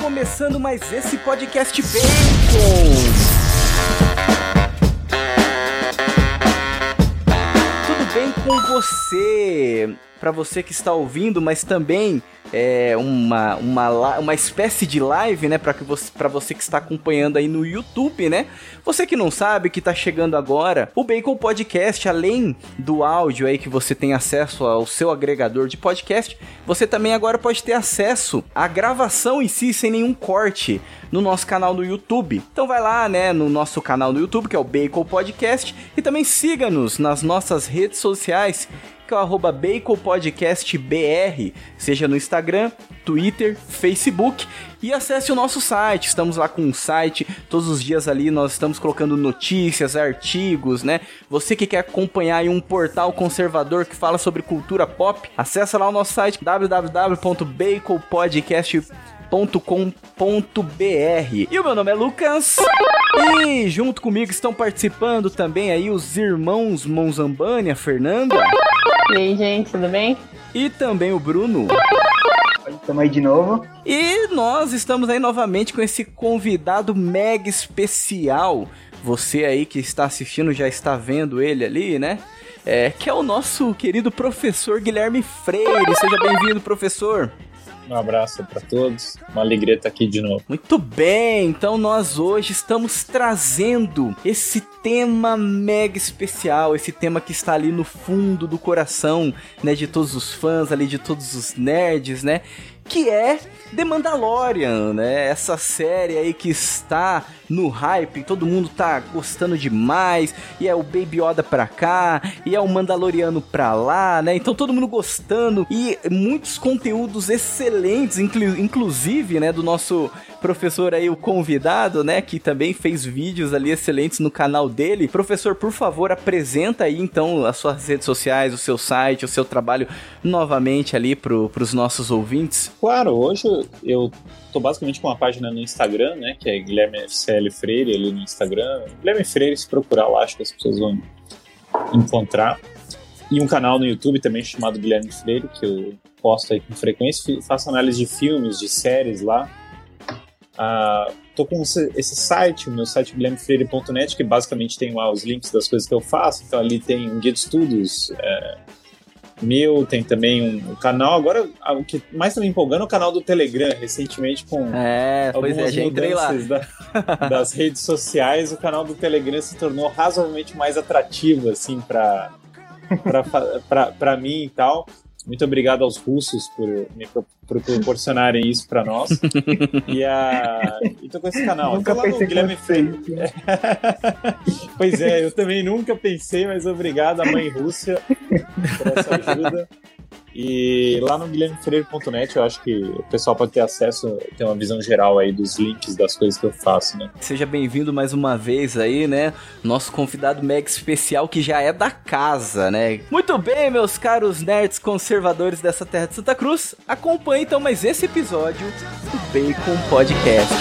começando mais esse podcast Bacon. Tudo bem com você? Para você que está ouvindo, mas também é, uma, uma, uma espécie de live, né, para você, pra você que está acompanhando aí no YouTube, né? Você que não sabe, que está chegando agora, o Bacon Podcast, além do áudio aí que você tem acesso ao seu agregador de podcast, você também agora pode ter acesso à gravação em si, sem nenhum corte, no nosso canal no YouTube. Então vai lá, né, no nosso canal no YouTube, que é o Bacon Podcast, e também siga-nos nas nossas redes sociais que é o arroba BaconPodcastBR, seja no Instagram, Twitter, Facebook e acesse o nosso site. Estamos lá com um site, todos os dias ali nós estamos colocando notícias, artigos, né? Você que quer acompanhar um portal conservador que fala sobre cultura pop, acessa lá o nosso site www.baconpodcast.com.br. E o meu nome é Lucas. E junto comigo estão participando também aí os irmãos Monzambani, a Fernanda. E aí, gente, tudo bem? E também o Bruno. Estamos aí de novo. E nós estamos aí novamente com esse convidado mega especial. Você aí que está assistindo já está vendo ele ali, né? É, que é o nosso querido professor Guilherme Freire. Seja bem-vindo, professor. Um abraço para todos. Uma alegria estar aqui de novo. Muito bem, então nós hoje estamos trazendo esse tema mega especial, esse tema que está ali no fundo do coração, né, de todos os fãs ali, de todos os nerds, né? Que é The Mandalorian, né? Essa série aí que está no hype, todo mundo tá gostando demais, e é o Baby Yoda pra cá, e é o Mandaloriano pra lá, né? Então todo mundo gostando, e muitos conteúdos excelentes, inclu inclusive, né, do nosso professor aí, o convidado, né, que também fez vídeos ali excelentes no canal dele. Professor, por favor, apresenta aí então as suas redes sociais, o seu site, o seu trabalho novamente ali pro, pros nossos ouvintes. Claro, hoje eu tô basicamente com uma página no Instagram, né, que é Guilherme FCL Freire ali no Instagram. Guilherme Freire, se procurar lá, acho que as pessoas vão encontrar. E um canal no YouTube também chamado Guilherme Freire, que eu posto aí com frequência, faço análise de filmes, de séries lá. Ah, tô com esse site, o meu site guilhermefreire.net, que basicamente tem lá os links das coisas que eu faço. Então ali tem um guia de estudos, é, meu, tem também um, canal. Agora, o que mais tá me empolgando é o canal do Telegram, recentemente com é, pois é, lá. Da, das redes sociais, o canal do Telegram se tornou razoavelmente mais atrativo, assim, para para mim e tal. Muito obrigado aos russos por me por proporcionarem isso para nós. e a e tô com esse canal. Nunca lá pensei Guilherme Freire. pois é, eu também nunca pensei, mas obrigado à mãe Rússia por essa ajuda. E lá no guilhermefreire.net eu acho que o pessoal pode ter acesso, ter uma visão geral aí dos links das coisas que eu faço, né? Seja bem-vindo mais uma vez aí, né? Nosso convidado mega especial que já é da casa, né? Muito bem, meus caros nerds conservadores dessa terra de Santa Cruz, acompanhe então mais esse episódio do Bacon Podcast.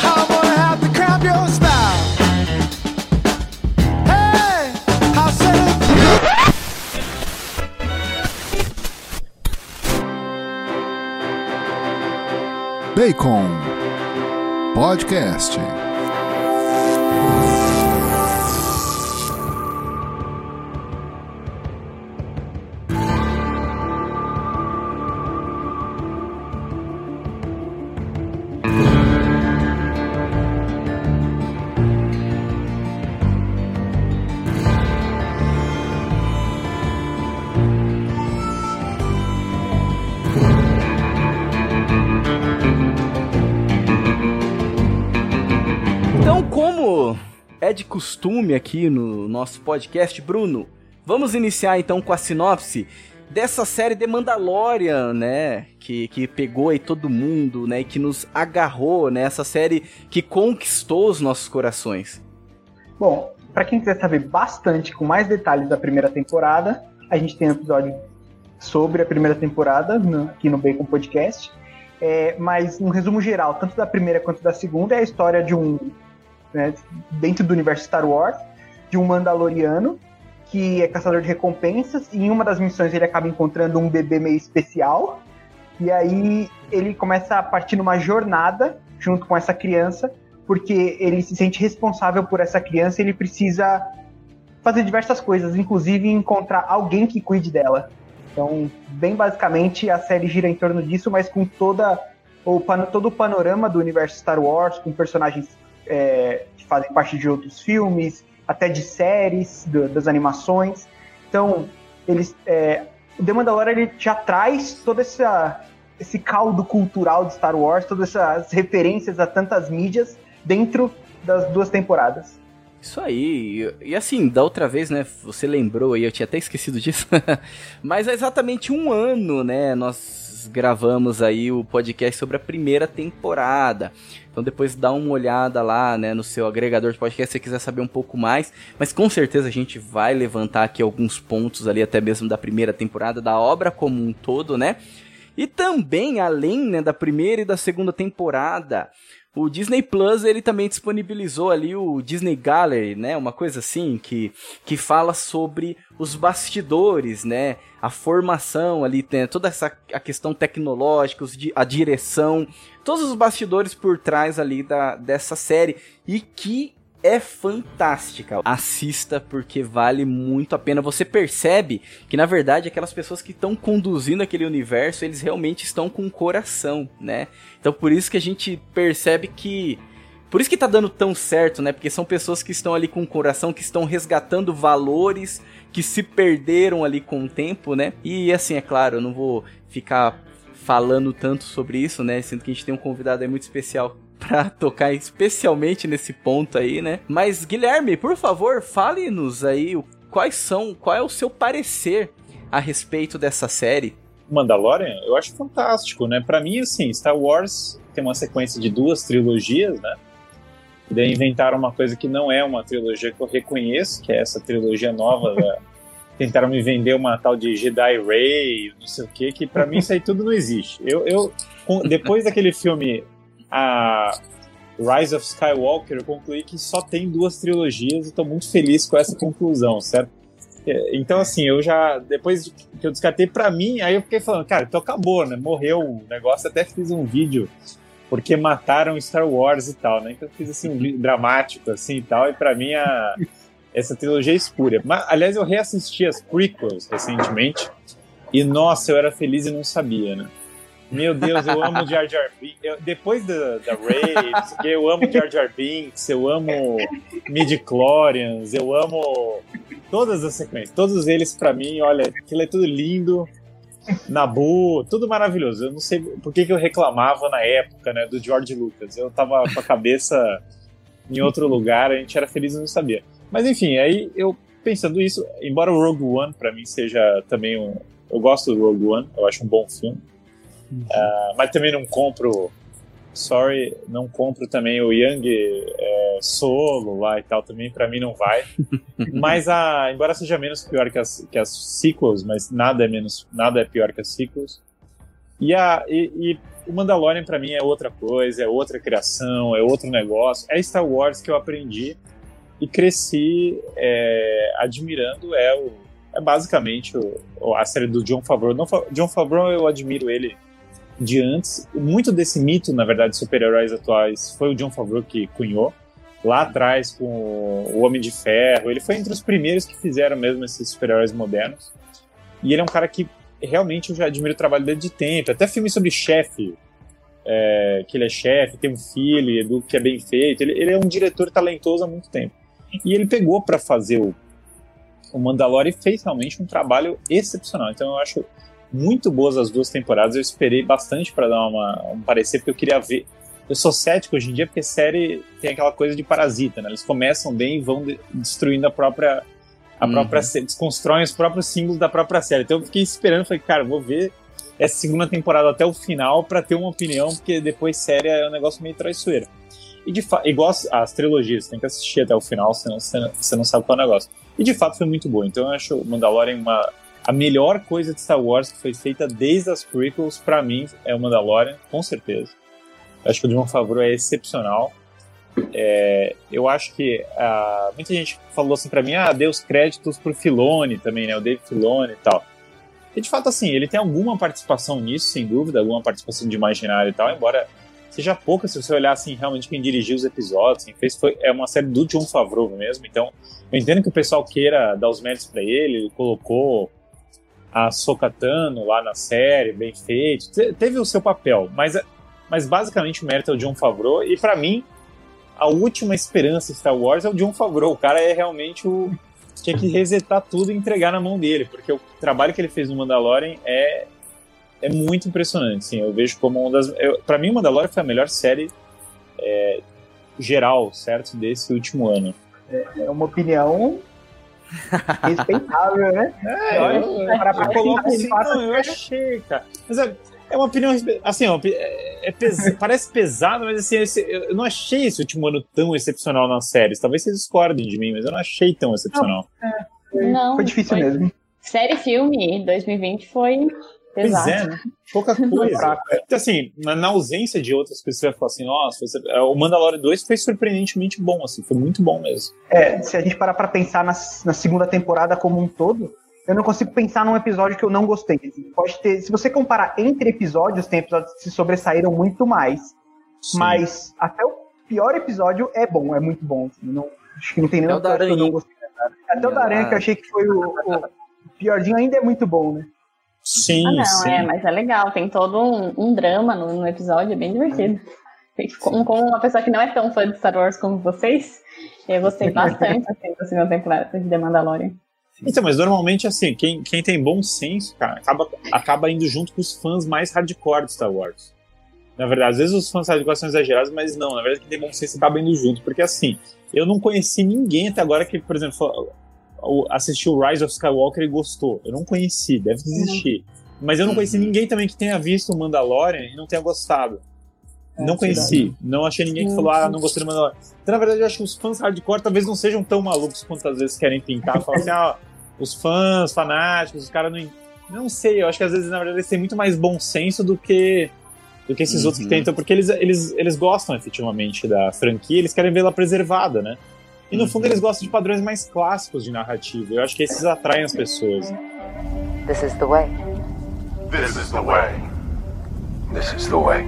Bacon Podcast. É de costume aqui no nosso podcast, Bruno, vamos iniciar então com a sinopse dessa série The Mandalorian, né? Que, que pegou aí todo mundo, né? E que nos agarrou, né? Essa série que conquistou os nossos corações. Bom, para quem quiser saber bastante com mais detalhes da primeira temporada, a gente tem um episódio sobre a primeira temporada no, aqui no Bacon Podcast. É, mas um resumo geral, tanto da primeira quanto da segunda, é a história de um. Né, dentro do universo Star Wars, de um Mandaloriano que é caçador de recompensas, e em uma das missões ele acaba encontrando um bebê meio especial, e aí ele começa a partir numa jornada junto com essa criança, porque ele se sente responsável por essa criança e ele precisa fazer diversas coisas, inclusive encontrar alguém que cuide dela. Então, bem basicamente, a série gira em torno disso, mas com toda o, todo o panorama do universo Star Wars, com personagens é, que fazem parte de outros filmes, até de séries, do, das animações. Então, eles, é, o The Mandalorian ele já traz todo essa, esse caldo cultural de Star Wars, todas essas referências a tantas mídias dentro das duas temporadas. Isso aí, e, assim, da outra vez, né, você lembrou aí, eu tinha até esquecido disso, mas há exatamente um ano, né, nós gravamos aí o podcast sobre a primeira temporada. Então depois dá uma olhada lá, né, no seu agregador de podcast se você quiser saber um pouco mais, mas com certeza a gente vai levantar aqui alguns pontos ali até mesmo da primeira temporada, da obra como um todo, né? E também, além né, da primeira e da segunda temporada, o Disney Plus ele também disponibilizou ali o Disney Gallery, né? Uma coisa assim que, que fala sobre os bastidores, né? A formação ali, tem toda essa a questão tecnológica, a direção, todos os bastidores por trás ali da, dessa série e que é fantástica. Assista porque vale muito a pena. Você percebe que na verdade aquelas pessoas que estão conduzindo aquele universo, eles realmente estão com coração, né? Então por isso que a gente percebe que por isso que tá dando tão certo, né? Porque são pessoas que estão ali com o coração, que estão resgatando valores que se perderam ali com o tempo, né? E assim, é claro, eu não vou ficar falando tanto sobre isso, né? Sendo que a gente tem um convidado aí muito especial para tocar especialmente nesse ponto aí, né? Mas Guilherme, por favor, fale-nos aí quais são, qual é o seu parecer a respeito dessa série? Mandalorian, eu acho fantástico, né? Para mim, assim, Star Wars tem uma sequência de duas trilogias, né? E daí inventaram uma coisa que não é uma trilogia que eu reconheço, que é essa trilogia nova da... Tentaram me vender uma tal de Jedi Ray, não sei o que, que para mim isso aí tudo não existe. Eu, eu depois daquele filme a Rise of Skywalker, eu concluí que só tem duas trilogias e estou muito feliz com essa conclusão, certo? É, então, assim, eu já, depois que eu descartei pra mim, aí eu fiquei falando, cara, então acabou, né? Morreu o negócio, até fiz um vídeo porque mataram Star Wars e tal, né? Então eu fiz assim um vídeo dramático assim e tal, e pra mim a, essa trilogia é espúria. Mas, aliás, eu reassisti as prequels recentemente, e nossa, eu era feliz e não sabia, né? Meu Deus, eu amo Jar Jar Binks. Eu, depois da, da Ray, eu amo Jar Jar Binks, eu amo Midi-Chlorians, eu amo todas as sequências. Todos eles, para mim, olha, aquilo é tudo lindo. Nabu, tudo maravilhoso. Eu não sei por que, que eu reclamava na época, né, do George Lucas. Eu tava com a cabeça em outro lugar, a gente era feliz e não sabia. Mas enfim, aí eu pensando isso, embora o Rogue One para mim seja também um, eu gosto do Rogue One, eu acho um bom filme. Uh, mas também não compro. Sorry, não compro também o Young é, Solo lá e tal, também para mim não vai. mas a, embora seja menos pior que as, que as sequels, mas nada é menos, nada é pior que as sequels. E, a, e, e o Mandalorian para mim é outra coisa, é outra criação, é outro negócio. É Star Wars que eu aprendi e cresci é, admirando. É, o, é basicamente o, a série do John Favreau. John Favreau eu admiro ele de antes. Muito desse mito, na verdade, de super-heróis atuais foi o John Favreau que cunhou. Lá atrás, com o Homem de Ferro. Ele foi entre os primeiros que fizeram mesmo esses super-heróis modernos. E ele é um cara que realmente eu já admiro o trabalho dele de tempo. Até filme sobre chefe, é, que ele é chefe, tem um filho, do que é bem feito. Ele, ele, é um diretor talentoso há muito tempo. E ele pegou para fazer o, o Mandalorian e fez realmente um trabalho excepcional. Então eu acho muito boas as duas temporadas. Eu esperei bastante para dar uma, um parecer, porque eu queria ver. Eu sou cético hoje em dia porque série tem aquela coisa de parasita, né? Eles começam bem e vão de, destruindo a própria. A uhum. própria série, desconstroem os próprios símbolos da própria série. Então eu fiquei esperando, falei, cara, vou ver essa segunda temporada até o final para ter uma opinião, porque depois série é um negócio meio traiçoeiro. E de fato, igual as, as, trilogias, tem que assistir até o final, senão você não, você não sabe qual é o negócio. E de fato foi muito boa. Então eu acho Mandalorian uma, a melhor coisa de Star Wars que foi feita desde as prequels, para mim, é o Mandalorian, com certeza. Eu acho que o John Favreau é excepcional. É, eu acho que uh, muita gente falou assim para mim, ah, deu os créditos pro Filone também, né, o Dave Filone e tal. E de fato, assim, ele tem alguma participação nisso, sem dúvida, alguma participação de imaginário e tal, embora seja pouca se você olhar assim realmente quem dirigiu os episódios, quem fez foi é uma série do John Favreau mesmo. Então, eu entendo que o pessoal queira dar os méritos para ele, ele colocou a Sokatano lá na série, bem feito, teve o seu papel, mas mas basicamente o mérito é o John Favreau e para mim a última esperança Star Wars é o John Favreau. O cara é realmente o tinha que resetar tudo e entregar na mão dele, porque o trabalho que ele fez no Mandalorian é é muito impressionante, sim. Eu vejo como uma das. Para mim, o Mandalorian foi a melhor série é, geral, certo? Desse último ano. É, é uma opinião respeitável, né? É, eu, eu, coloco assim, não, eu achei, cara. Mas é, é uma opinião, assim, é, é pes, parece pesado, mas assim, eu não achei esse último ano tão excepcional nas séries. Talvez vocês discordem de mim, mas eu não achei tão excepcional. Não, é, foi, não, foi difícil foi. mesmo. Série filme 2020 foi Exato. Pois é, né? Pouca coisa. então, assim, na, na, ausência de outras coisas, você vai falar assim, nossa, é, o Mandalorian 2 foi surpreendentemente bom, assim, foi muito bom mesmo. É, se a gente parar pra pensar na, na segunda temporada como um todo, eu não consigo pensar num episódio que eu não gostei. Pode ter, se você comparar entre episódios, tem episódios que se sobressaíram muito mais. Sim. Mas até o pior episódio é bom, é muito bom. Assim, não, acho que não tem nenhum episódio que eu não gostei. Até o da Aranha, que eu achei que foi o, o piorzinho, ainda é muito bom, né? Sim, ah, não, sim. é, mas é legal, tem todo um, um drama no, no, episódio, é bem divertido. Como, como, uma pessoa que não é tão fã de Star Wars como vocês, eu gostei bastante assim, da segunda temporada de The Mandalorian. Então, mas normalmente, assim, quem, quem tem bom senso, cara, acaba, acaba indo junto com os fãs mais hardcore de Star Wars. Na verdade, às vezes os fãs hardcore são exagerados, mas não, na verdade, quem tem bom senso acaba indo junto. Porque, assim, eu não conheci ninguém até agora que, por exemplo, assistiu Rise of Skywalker e gostou. Eu não conheci, deve existir. Uhum. Mas eu não conheci uhum. ninguém também que tenha visto o Mandalorian e não tenha gostado. É, não conheci. Verdade. Não achei ninguém que falou, ah, não gostei do Mandalorian. Então, na verdade, eu acho que os fãs hardcore talvez não sejam tão malucos quanto às vezes querem pintar. Falar assim, ah, os fãs fanáticos, os caras não. Não sei, eu acho que às vezes, na verdade, eles têm muito mais bom senso do que do que esses uhum. outros que tentam, porque eles, eles, eles gostam efetivamente da franquia, eles querem vê-la preservada, né? E no fundo eles gostam de padrões mais clássicos de narrativa. Eu acho que esses atraem as pessoas. This is the way. This is the way. This is the way.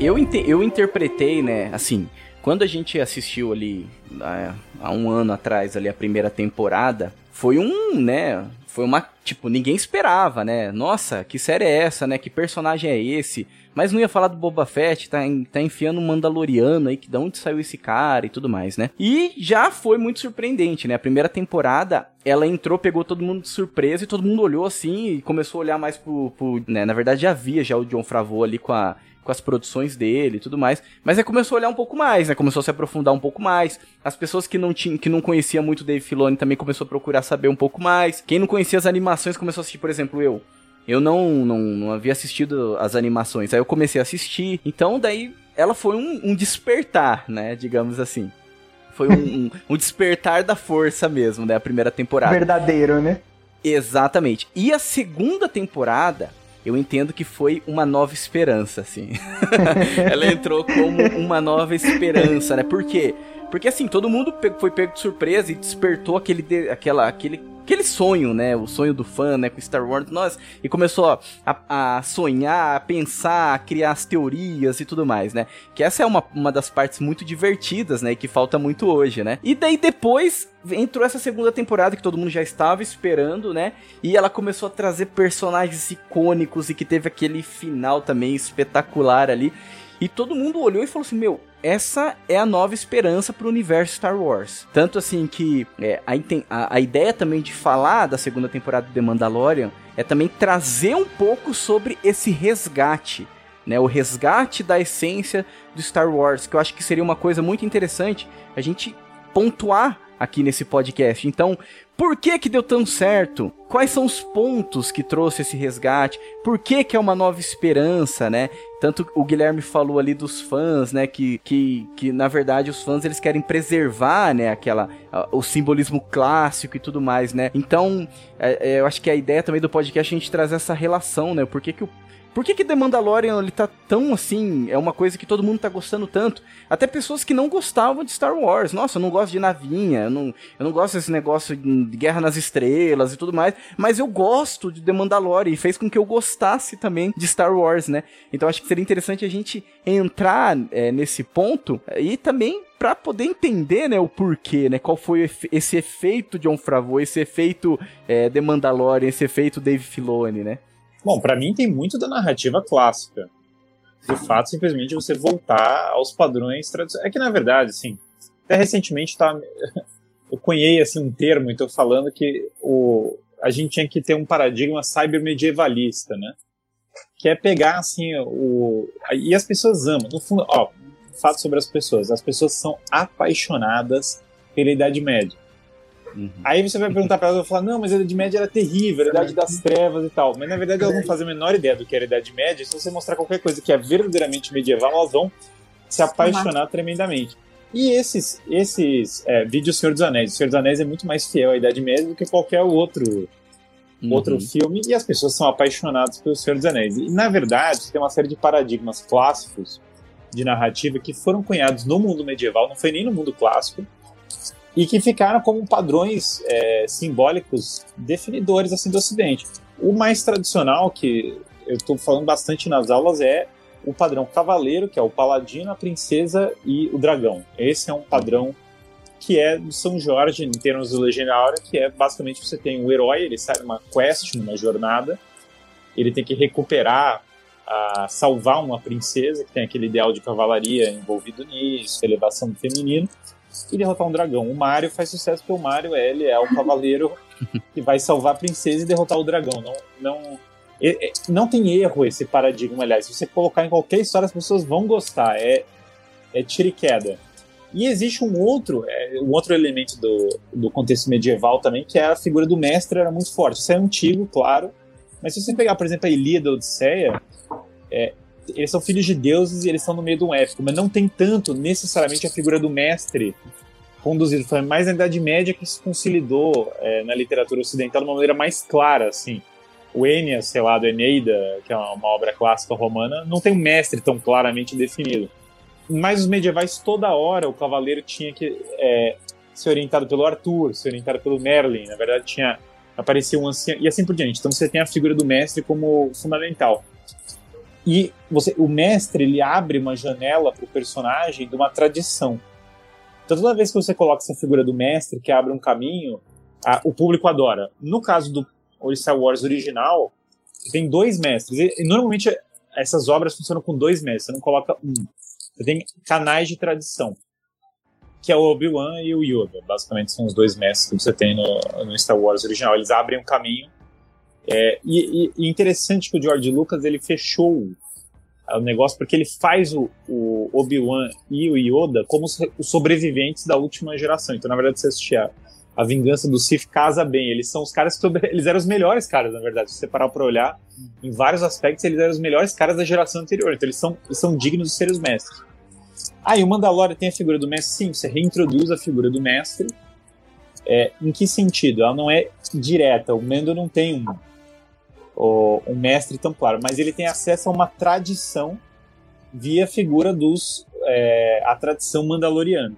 Eu, eu interpretei, né, assim, quando a gente assistiu ali há, há um ano atrás ali a primeira temporada, foi um, né, foi uma, tipo, ninguém esperava, né? Nossa, que série é essa, né? Que personagem é esse? Mas não ia falar do Boba Fett, tá, tá enfiando um Mandaloriano aí, que de onde saiu esse cara e tudo mais, né? E já foi muito surpreendente, né? A primeira temporada, ela entrou, pegou todo mundo de surpresa e todo mundo olhou assim e começou a olhar mais pro. pro né? Na verdade, já via já o John Favreau ali com a com as produções dele e tudo mais. Mas aí começou a olhar um pouco mais, né? Começou a se aprofundar um pouco mais. As pessoas que não tinham, que não conheciam muito Dave Filoni também começou a procurar saber um pouco mais. Quem não conhecia as animações começou a assistir, por exemplo, eu. Eu não, não, não havia assistido as animações. Aí eu comecei a assistir. Então daí ela foi um, um despertar, né? Digamos assim. Foi um, um, um, despertar da força mesmo, né? A primeira temporada. Verdadeiro, né? Exatamente. E a segunda temporada, eu entendo que foi uma nova esperança, assim. ela entrou como uma nova esperança, né? Por quê? Porque assim, todo mundo foi pego de surpresa e despertou aquele, aquela, aquele aquele sonho, né? O sonho do fã, né? Com Star Wars, nós. E começou a, a, sonhar, a pensar, a criar as teorias e tudo mais, né? Que essa é uma, uma das partes muito divertidas, né? E que falta muito hoje, né? E daí depois entrou essa segunda temporada que todo mundo já estava esperando, né? E ela começou a trazer personagens icônicos e que teve aquele final também espetacular ali. E todo mundo olhou e falou assim: Meu, essa é a nova esperança para o universo Star Wars. Tanto assim que é, a, a, ideia também de falar da segunda temporada de The Mandalorian é também trazer um pouco sobre esse resgate. Né, o resgate da essência do Star Wars, que eu acho que seria uma coisa muito interessante a gente pontuar aqui nesse podcast. Então, por que que deu tão certo? Quais são os pontos que trouxe esse resgate? Por que que é uma nova esperança, né? Tanto o Guilherme falou ali dos fãs, né, que, que, que na verdade os fãs eles querem preservar, né, aquela o simbolismo clássico e tudo mais, né? Então, é, é, eu acho que a ideia também do podcast é a gente trazer essa relação, né? Por que que o Por que que The Mandalorian ele tá tão assim, é uma coisa que todo mundo tá gostando tanto? Até pessoas que não gostavam de Star Wars. Nossa, eu não gosto de navinha, eu não, eu não gosto desse negócio de guerra nas estrelas e tudo mais, mas eu gosto de The Mandalorian e fez com que eu gostasse também de Star Wars, né? Então acho que seria interessante a gente entrar é, nesse ponto e também para poder entender, né, o porquê, né, qual foi esse efeito John Favreau, esse efeito é, The Mandalorian, esse efeito Dave Filoni, né? Bom, para mim tem muito da narrativa clássica. De fato, simplesmente você voltar aos padrões tradicionais. É que, na verdade, assim, até recentemente tá, eu conhei assim, um termo, então falando que o, a gente tinha que ter um paradigma cybermedievalista, né? Que é pegar, assim, o... E as pessoas amam. No fundo, ó, fato sobre as pessoas. As pessoas são apaixonadas pela Idade Média. Uhum. Aí você vai perguntar para elas e falar: não, mas a Idade Média era terrível, a Idade das Trevas e tal. Mas na verdade elas não fazem a menor ideia do que era a Idade Média. Se você mostrar qualquer coisa que é verdadeiramente medieval, elas vão se apaixonar uhum. tremendamente. E esses, esses é, vídeos Senhor dos Anéis. O Senhor dos Anéis é muito mais fiel à Idade Média do que qualquer outro, uhum. outro filme. E as pessoas são apaixonadas pelo Senhor dos Anéis. E na verdade, tem uma série de paradigmas clássicos de narrativa que foram cunhados no mundo medieval, não foi nem no mundo clássico, e que ficaram como padrões é, simbólicos definidores assim do Ocidente. O mais tradicional, que eu estou falando bastante nas aulas, é o padrão cavaleiro, que é o paladino, a princesa e o dragão. Esse é um padrão que é do São Jorge, em termos do Legendário, que é basicamente você tem o herói, ele sai numa quest, numa jornada, ele tem que recuperar a salvar uma princesa, que tem aquele ideal de cavalaria envolvido nisso, elevação do feminino, e derrotar um dragão. O Mario faz sucesso porque o Mario ele é o cavaleiro que vai salvar a princesa e derrotar o dragão. Não, não, não tem erro esse paradigma, aliás. Se você colocar em qualquer história, as pessoas vão gostar. É, é tira e queda. E existe um outro, é, um outro elemento do, do contexto medieval também, que é a figura do mestre era muito forte. Isso é antigo, claro, mas se você pegar, por exemplo, a Ilíada, Odisseia, é, eles são filhos de deuses e eles estão no meio de um épico, mas não tem tanto necessariamente a figura do mestre conduzido. Foi mais na Idade Média que se consolidou é, na literatura ocidental de uma maneira mais clara, assim. O Eneas, sei lá, do Eneida, que é uma, uma obra clássica romana, não tem um mestre tão claramente definido. Mas os medievais, toda hora, o cavaleiro tinha que é, ser orientado pelo Arthur, ser orientado pelo Merlin. Na verdade, tinha aparecia um ancião, e assim por diante. Então você tem a figura do mestre como fundamental. E você, o mestre ele abre uma janela para o personagem de uma tradição. Então toda vez que você coloca essa figura do mestre que abre um caminho, a, o público adora. No caso do Star Wars original, tem dois mestres. E, e, normalmente essas obras funcionam com dois mestres, você não coloca um. Você tem canais de tradição, que é o Obi-Wan e o Yoda. Basicamente são os dois mestres que você tem no, no Star Wars original. Eles abrem um caminho é, e, e, interessante que o George Lucas ele fechou o negócio porque ele faz o, o Obi-Wan e o Yoda como os, sobreviventes da última geração. Então, na verdade, você assistir a, a Vingança do Sith casa bem. Eles são os caras que sobre, eles eram os melhores caras, na verdade. Se você parar para olhar, em vários aspectos, eles eram os melhores caras da geração anterior. Então, eles são, eles são dignos de ser os mestres. Ah, e o Mandalorian tem a figura do mestre? Sim, você reintroduz a figura do mestre. É, em que sentido? Ela não é direta. O Mando não tem um o, um mestre templário, mas ele tem acesso a uma tradição via figura dos é, a tradição mandaloriana.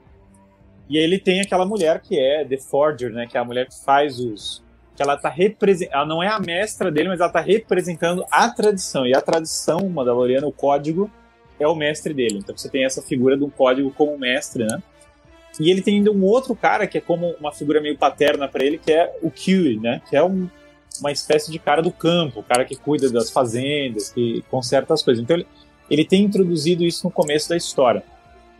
E aí ele tem aquela mulher que é The Forger, né, que é a mulher que faz os que ela tá representando, ela não é a mestra dele, mas ela tá representando a tradição. E a tradição mandaloriana, o código é o mestre dele. Então você tem essa figura do código como mestre, né? E ele tem ainda um outro cara que é como uma figura meio paterna para ele, que é o Q, né? Que é um uma espécie de cara do campo, o cara que cuida das fazendas, que conserta as coisas. Então ele, ele tem introduzido isso no começo da história.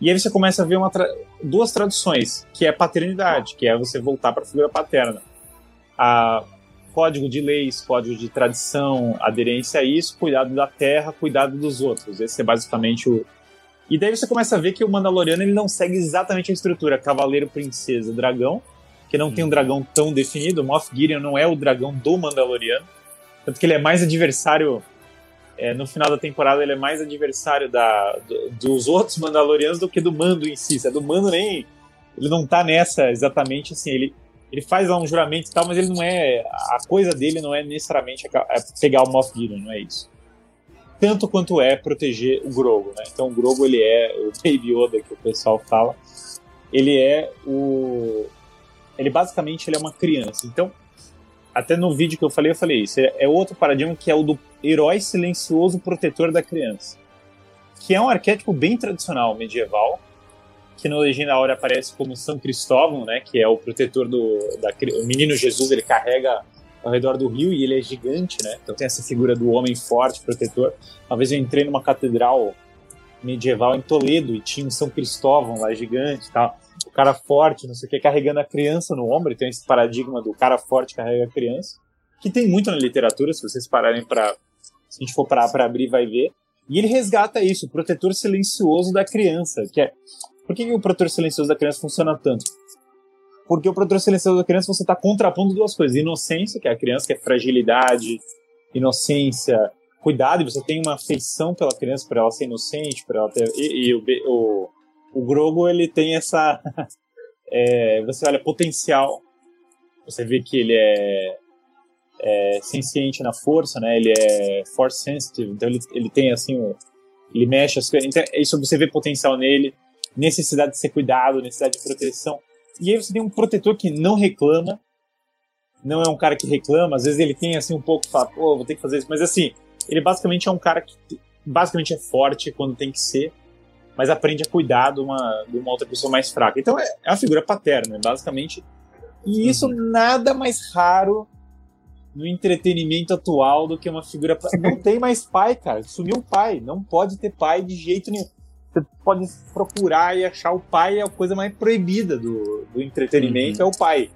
E aí você começa a ver tra duas traduções, que é paternidade, que é você voltar para a figura paterna. A código de leis, código de tradição, aderência a isso, cuidado da terra, cuidado dos outros. Esse é basicamente o. E daí você começa a ver que o Mandaloriano ele não segue exatamente a estrutura cavaleiro, princesa, dragão, que não tem um dragão tão definido. O Moff Gideon não é o dragão do Mandaloriano, tanto que ele é mais adversário. É, no final da temporada, ele é mais adversário da, do, dos outros Mandalorianos do que do Mando em si. É do Mando nem. Ele não tá nessa exatamente assim. Ele, ele faz lá um juramento e tal, mas ele não é. A coisa dele não é necessariamente pegar o Moff Gideon, não é isso. tanto quanto é proteger o Grogu, né? Então o Grogu ele é o Baby Yoda que o pessoal fala, ele é o ele basicamente ele é uma criança. Então, até no vídeo que eu falei, eu falei isso. É outro paradigma que é o do herói silencioso protetor da criança. Que é um arquétipo bem tradicional medieval, que no Legenda Áurea aparece como São Cristóvão, né, que é o protetor do da, o menino Jesus, ele carrega ao redor do rio e ele é gigante, né? Então tem essa figura do homem forte, protetor. Uma vez eu entrei numa catedral medieval em Toledo e tinha um São Cristóvão lá gigante e tal. O cara forte, não sei o que, carregando a criança no ombro. Tem esse paradigma do cara forte carrega a criança, que tem muito na literatura, se vocês pararem para se a gente for parar para abrir, vai ver. E ele resgata isso, o protetor silencioso da criança, que é por que, o protetor silencioso da criança funciona tanto? Porque o protetor silencioso da criança você está contrapondo duas coisas: inocência, que é a criança, que é fragilidade, inocência, cuidado, e você tem uma afeição pela criança, para ela ser inocente, para ela ter. E, e o, o, o Grogo, ele tem essa. é, você olha, potencial. Você vê que ele é, é na força, né? Ele é force sensitive, então ele, ele tem assim. Ele mexe as coisas. Então, isso você vê potencial nele necessidade de ser cuidado, necessidade de proteção. E aí você tem um protetor que não reclama, não é um cara que reclama, às vezes ele tem assim um pouco, fala, pô, vou ter que fazer isso, mas assim, ele basicamente é um cara que basicamente é forte quando tem que ser, mas aprende a cuidar de uma, de uma outra pessoa mais fraca. Então é, é uma figura paterna, basicamente. E isso uhum. nada mais raro no entretenimento atual do que uma figura. Não tem mais pai, cara. Sumiu o pai. Não pode ter pai de jeito nenhum você pode procurar e achar o pai é a coisa mais proibida do, do entretenimento, uhum. é o pai.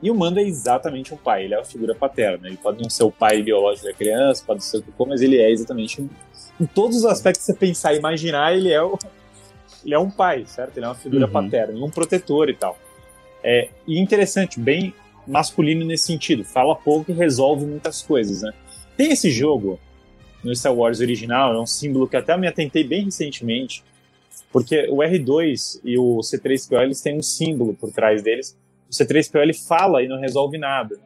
E o Mando é exatamente um pai, ele é uma figura paterna. Ele pode não ser o pai biológico da criança, pode ser o que for, mas ele é exatamente. Um, em todos os aspectos que você pensar e imaginar, ele é, o, ele é um pai, certo? Ele é uma figura uhum. paterna, um protetor e tal. É, e interessante, bem masculino nesse sentido. Fala pouco e resolve muitas coisas, né? Tem esse jogo no Star Wars original, é um símbolo que até me atentei bem recentemente, porque o R2 e o C3PO eles têm um símbolo por trás deles. O C3PO ele fala e não resolve nada.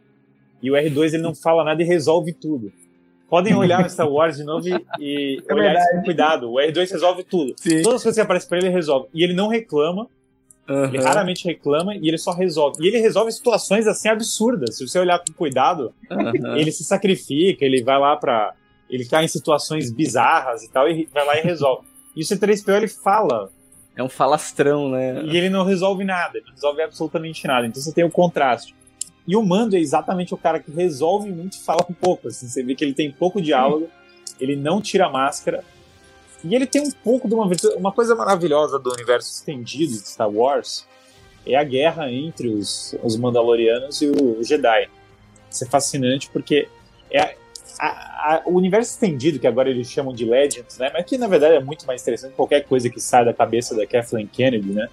E o R2 ele não fala nada e resolve tudo. Podem olhar no Star Wars de novo e, é olhar com cuidado. O R2 resolve tudo. Sim. Todas as coisas que aparecem para ele, ele resolve. E ele não reclama. Uhum. Ele raramente reclama e ele só resolve. E ele resolve situações assim absurdas. Se você olhar com cuidado, uhum. ele se sacrifica, ele vai lá para ele cai em situações bizarras e tal, e vai lá e resolve. E o C3PO ele fala. É um falastrão, né? E ele não resolve nada, ele não resolve absolutamente nada. Então você tem o contraste. E o Mando é exatamente o cara que resolve muito e fala um pouco. Assim, você vê que ele tem pouco diálogo, ele não tira a máscara. E ele tem um pouco de uma. Uma coisa maravilhosa do universo estendido de Star Wars é a guerra entre os, os Mandalorianos e o Jedi. Isso é fascinante porque é, a, a, o universo estendido, que agora eles chamam de Legends, né? Mas que na verdade é muito mais interessante que qualquer coisa que sai da cabeça da Kathleen Kennedy, né?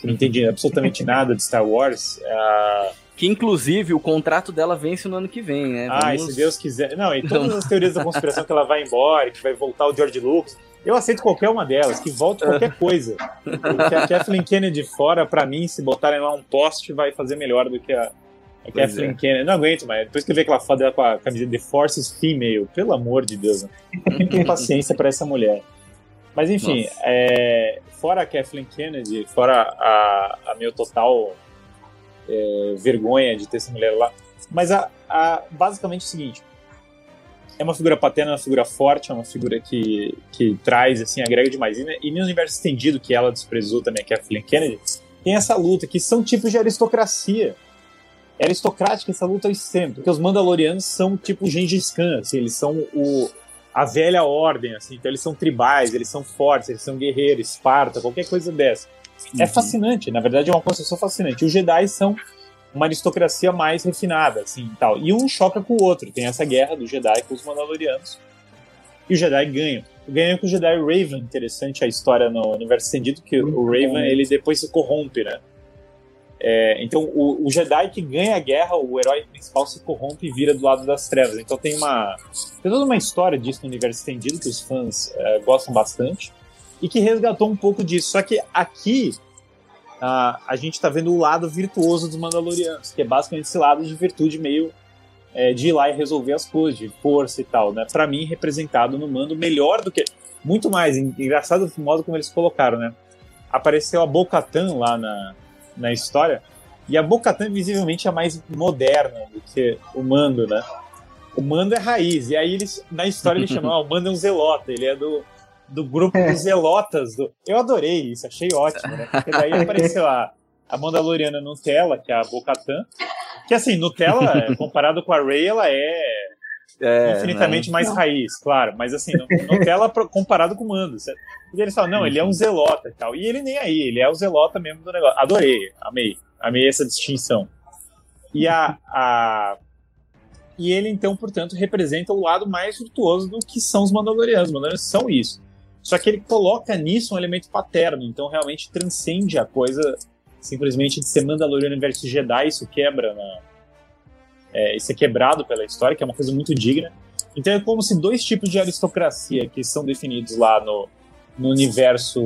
Que não entende absolutamente nada de Star Wars. Uh... Que inclusive o contrato dela vence no ano que vem, né? Vamos... Ah, se Deus quiser. Não, e todas as teorias da conspiração que ela vai embora, que vai voltar o George Lucas. Eu aceito qualquer uma delas, que volte qualquer coisa. Porque a Kathleen Kennedy fora, para mim, se botarem lá um poste, vai fazer melhor do que a, é Kathleen é. Kennedy. Não aguento, mas depois que eu vi aquela foto dela com a camisa de Forces Female, pelo amor de Deus, né? não tenho paciência para essa mulher. Mas enfim, é, fora a Kathleen Kennedy, fora a, a meu total é, vergonha de ter essa mulher lá. Mas a, a, basicamente é o seguinte: é uma figura paterna, é uma figura forte, é uma figura que, que traz, assim, agrega demais. E, e no universo estendido, que ela desprezou também, a Kathleen Kennedy, tem essa luta, que são tipos de aristocracia é aristocrática essa luta ao extremo, porque os Mandalorianos são tipo Gengis Khan, assim, eles são o, a velha ordem, assim, então eles são tribais, eles são fortes, eles são guerreiros, Esparta, qualquer coisa dessa. É uhum. É fascinante, na verdade é uma construção fascinante. Os Jedi são uma aristocracia mais refinada, assim, tal. E um choca com o outro. Tem essa guerra do Jedi com os Mandalorianos. E o Jedi ganha. Ganha com o Jedi Raven, interessante a história no universo estendido, que o Raven, ele depois se corrompe, né? É, então, o, o, Jedi que ganha a guerra, o herói principal se corrompe e vira do lado das trevas. Então, tem uma tem toda uma história disso no universo estendido que os fãs é, gostam bastante e que resgatou um pouco disso. Só que aqui a, a gente está vendo o lado virtuoso dos Mandalorianos, que é basicamente esse lado de virtude meio é, de ir lá e resolver as coisas, de força e tal, né? Pra mim, representado no Mando melhor do que. Muito mais. Engraçado o modo como eles colocaram, né? Apareceu a Bocatan lá na, na história. E a Bocatan, visivelmente, é mais moderna do que o Mando, né? O Mando é raiz. E aí, eles, na história, eles chamam, ah, o Mando é um zelota. Ele é do, do grupo dos zelotas. Do... Eu adorei isso, achei ótimo, né? Porque daí apareceu a, a Mandaloriana Nutella, que é a Bocatan. Que assim, Nutella, comparado com a Rey, ela é, é infinitamente né? mais raiz, claro. Mas assim, Nutella comparado com o Mando. Certo? E eles falam, não, ele é um zelota e tal. E ele nem aí, ele é o zelota mesmo do negócio. Adorei, amei. Amei essa distinção. E a, a e ele, então, portanto, representa o lado mais virtuoso do que são os Mandalorianos. Os Mandalorianos são isso. Só que ele coloca nisso um elemento paterno, então realmente transcende a coisa simplesmente de ser Mandaloriano versus Jedi, isso quebra, na, é, isso é quebrado pela história, que é uma coisa muito digna. Então é como se dois tipos de aristocracia que são definidos lá no, no universo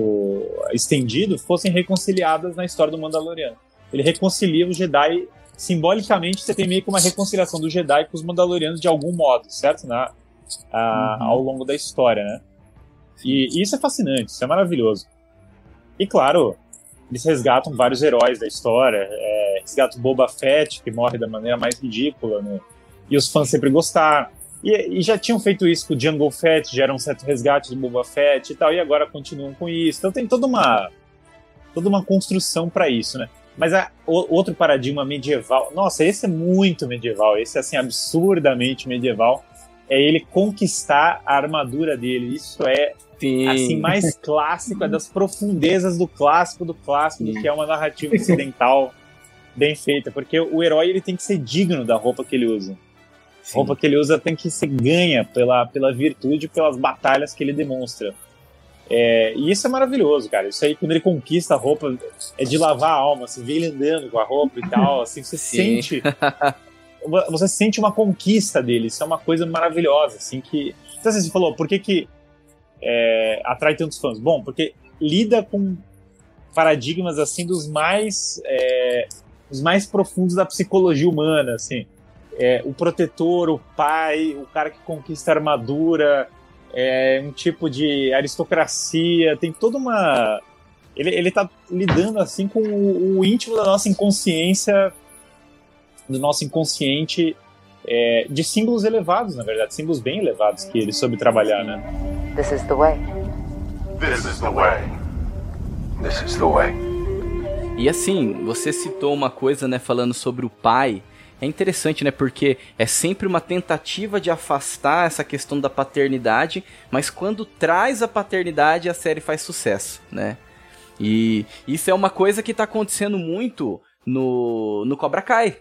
estendido fossem reconciliadas na história do Mandaloriano. Ele reconcilia os Jedi simbolicamente. Você tem meio que uma reconciliação do Jedi com os Mandalorianos de algum modo, certo? Na, a, uhum. Ao longo da história, né? E, e isso é fascinante, isso é maravilhoso. E claro, eles resgatam vários heróis da história. É, resgatam Boba Fett, que morre da maneira mais ridícula, né? e os fãs sempre gostaram. E, e, já tinham feito isso com o Jungle Fett, já era um certo resgate de Boba Fett e tal, e agora continuam com isso. Então tem toda uma toda uma construção para isso, né? Mas a, o, outro paradigma medieval, nossa, esse é muito medieval, esse é assim absurdamente medieval, é ele conquistar a armadura dele. Isso é Sim. assim mais clássico, é das profundezas do clássico do clássico, do que é uma narrativa ocidental bem feita, porque o herói ele tem que ser digno da roupa que ele usa. A roupa que ele usa tem que ser ganha pela, pela virtude, pelas batalhas que ele demonstra. É, e isso é maravilhoso, cara. Isso aí, quando ele conquista a roupa, é de lavar a alma. Você vê ele andando com a roupa e tal, assim, você Sim. sente. Você sente uma conquista dele. Isso é uma coisa maravilhosa, assim, que. Então, assim, você falou, por que, que é, atrai tantos fãs? Bom, porque lida com paradigmas assim dos mais é, os mais profundos da psicologia humana, assim. É, o protetor, o pai, o cara que conquista a armadura, é um tipo de aristocracia, tem toda uma ele, ele tá lidando assim com o, o íntimo da nossa inconsciência, do nosso inconsciente é, de símbolos elevados, na verdade, símbolos bem elevados que ele soube trabalhar, né? This is the way. This is the way. This is the way. E assim, você citou uma coisa, né, falando sobre o pai. É interessante, né? Porque é sempre uma tentativa de afastar essa questão da paternidade, mas quando traz a paternidade, a série faz sucesso, né? E isso é uma coisa que tá acontecendo muito no, no Cobra Kai.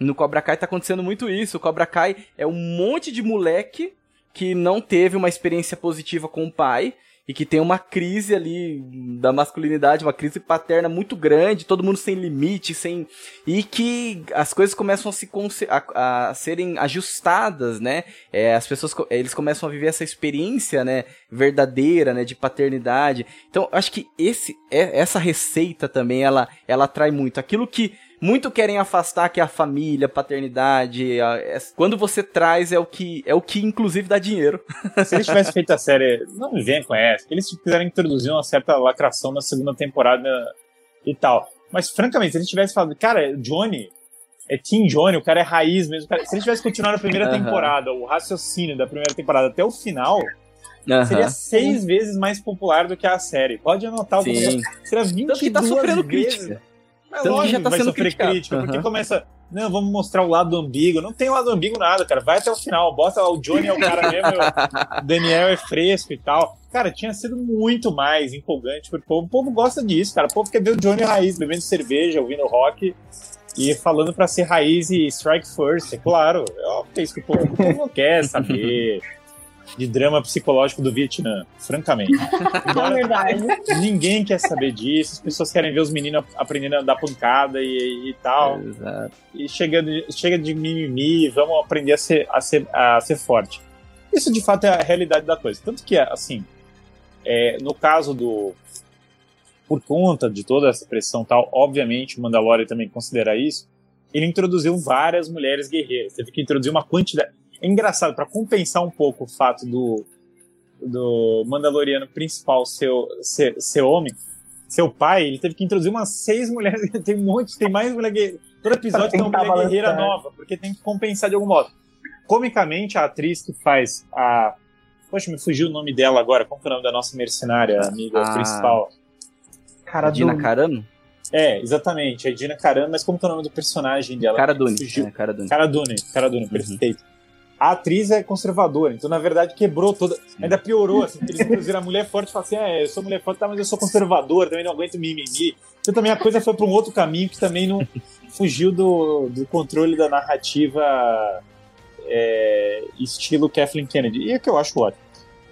No Cobra Kai tá acontecendo muito isso. O Cobra Kai é um monte de moleque que não teve uma experiência positiva com o pai e que tem uma crise ali da masculinidade, uma crise paterna muito grande, todo mundo sem limite, sem e que as coisas começam a se a, a serem ajustadas, né? É, as pessoas eles começam a viver essa experiência, né, verdadeira, né, de paternidade. Então, acho que esse é, essa receita também ela ela atrai muito aquilo que muito querem afastar que é a família, a paternidade. A, é, quando você traz é o que é o que inclusive dá dinheiro. Se eles tivessem feito a série, não me vem com essa. Eles quiserem introduzir uma certa lacração na segunda temporada e tal. Mas francamente, se eles tivessem falado, cara, Johnny é Team Johnny, o cara é raiz mesmo. Cara, se eles tivessem continuado a primeira temporada, o raciocínio da primeira temporada até o final, Uhum. Seria seis vezes mais popular do que a série. Pode anotar o. Seria 22 Tanto que tá sofrendo vezes. crítica. Mas Tanto lógico já tá vai sendo sofrer crítica, uhum. porque começa. Não, vamos mostrar o lado ambíguo. Não tem lado ambíguo nada, cara. Vai até o final. Bota o Johnny é o cara mesmo, o Daniel é fresco e tal. Cara, tinha sido muito mais empolgante pro povo. O povo gosta disso, cara. O povo quer ver o Johnny raiz, bebendo cerveja, ouvindo rock e falando para ser raiz e strike first. É claro, é que é isso que o povo, o povo não quer saber de drama psicológico do Vietnã, francamente. é verdade. Ninguém quer saber disso, as pessoas querem ver os meninos aprendendo a dar pancada e, e tal. Exato. E chega de, chega de mimimi, vamos aprender a ser, a, ser, a ser forte. Isso de fato é a realidade da coisa. Tanto que, assim, é, no caso do. Por conta de toda essa pressão tal, obviamente o Mandalorian também considera isso. ele introduziu várias mulheres guerreiras. Teve que introduzir uma quantidade. É engraçado, para compensar um pouco o fato do, do Mandaloriano principal ser, ser, ser homem, seu pai, ele teve que introduzir umas seis mulheres. Tem um monte, tem mais mulher guerreira. Todo episódio tem uma mulher balançar. guerreira nova, porque tem que compensar de algum modo. Comicamente, a atriz que faz a. Poxa, me fugiu o nome dela agora. Como é o nome da nossa mercenária amiga ah, principal? Cara Dina Carano? É, exatamente. É Dina Carano, mas como é o nome do personagem dela? Cara Dune. Fugiu. É, Cara Dune. Cara Dune, Cara Dune, uhum. perfeito. A atriz é conservadora, então na verdade quebrou toda. Ainda piorou, assim, eles introduziram a mulher forte e falaram assim: é, eu sou mulher forte, tá, mas eu sou conservadora, também não aguento mimimi. Então também a coisa foi para um outro caminho que também não fugiu do, do controle da narrativa é, estilo Kathleen Kennedy. E é que eu acho ótimo.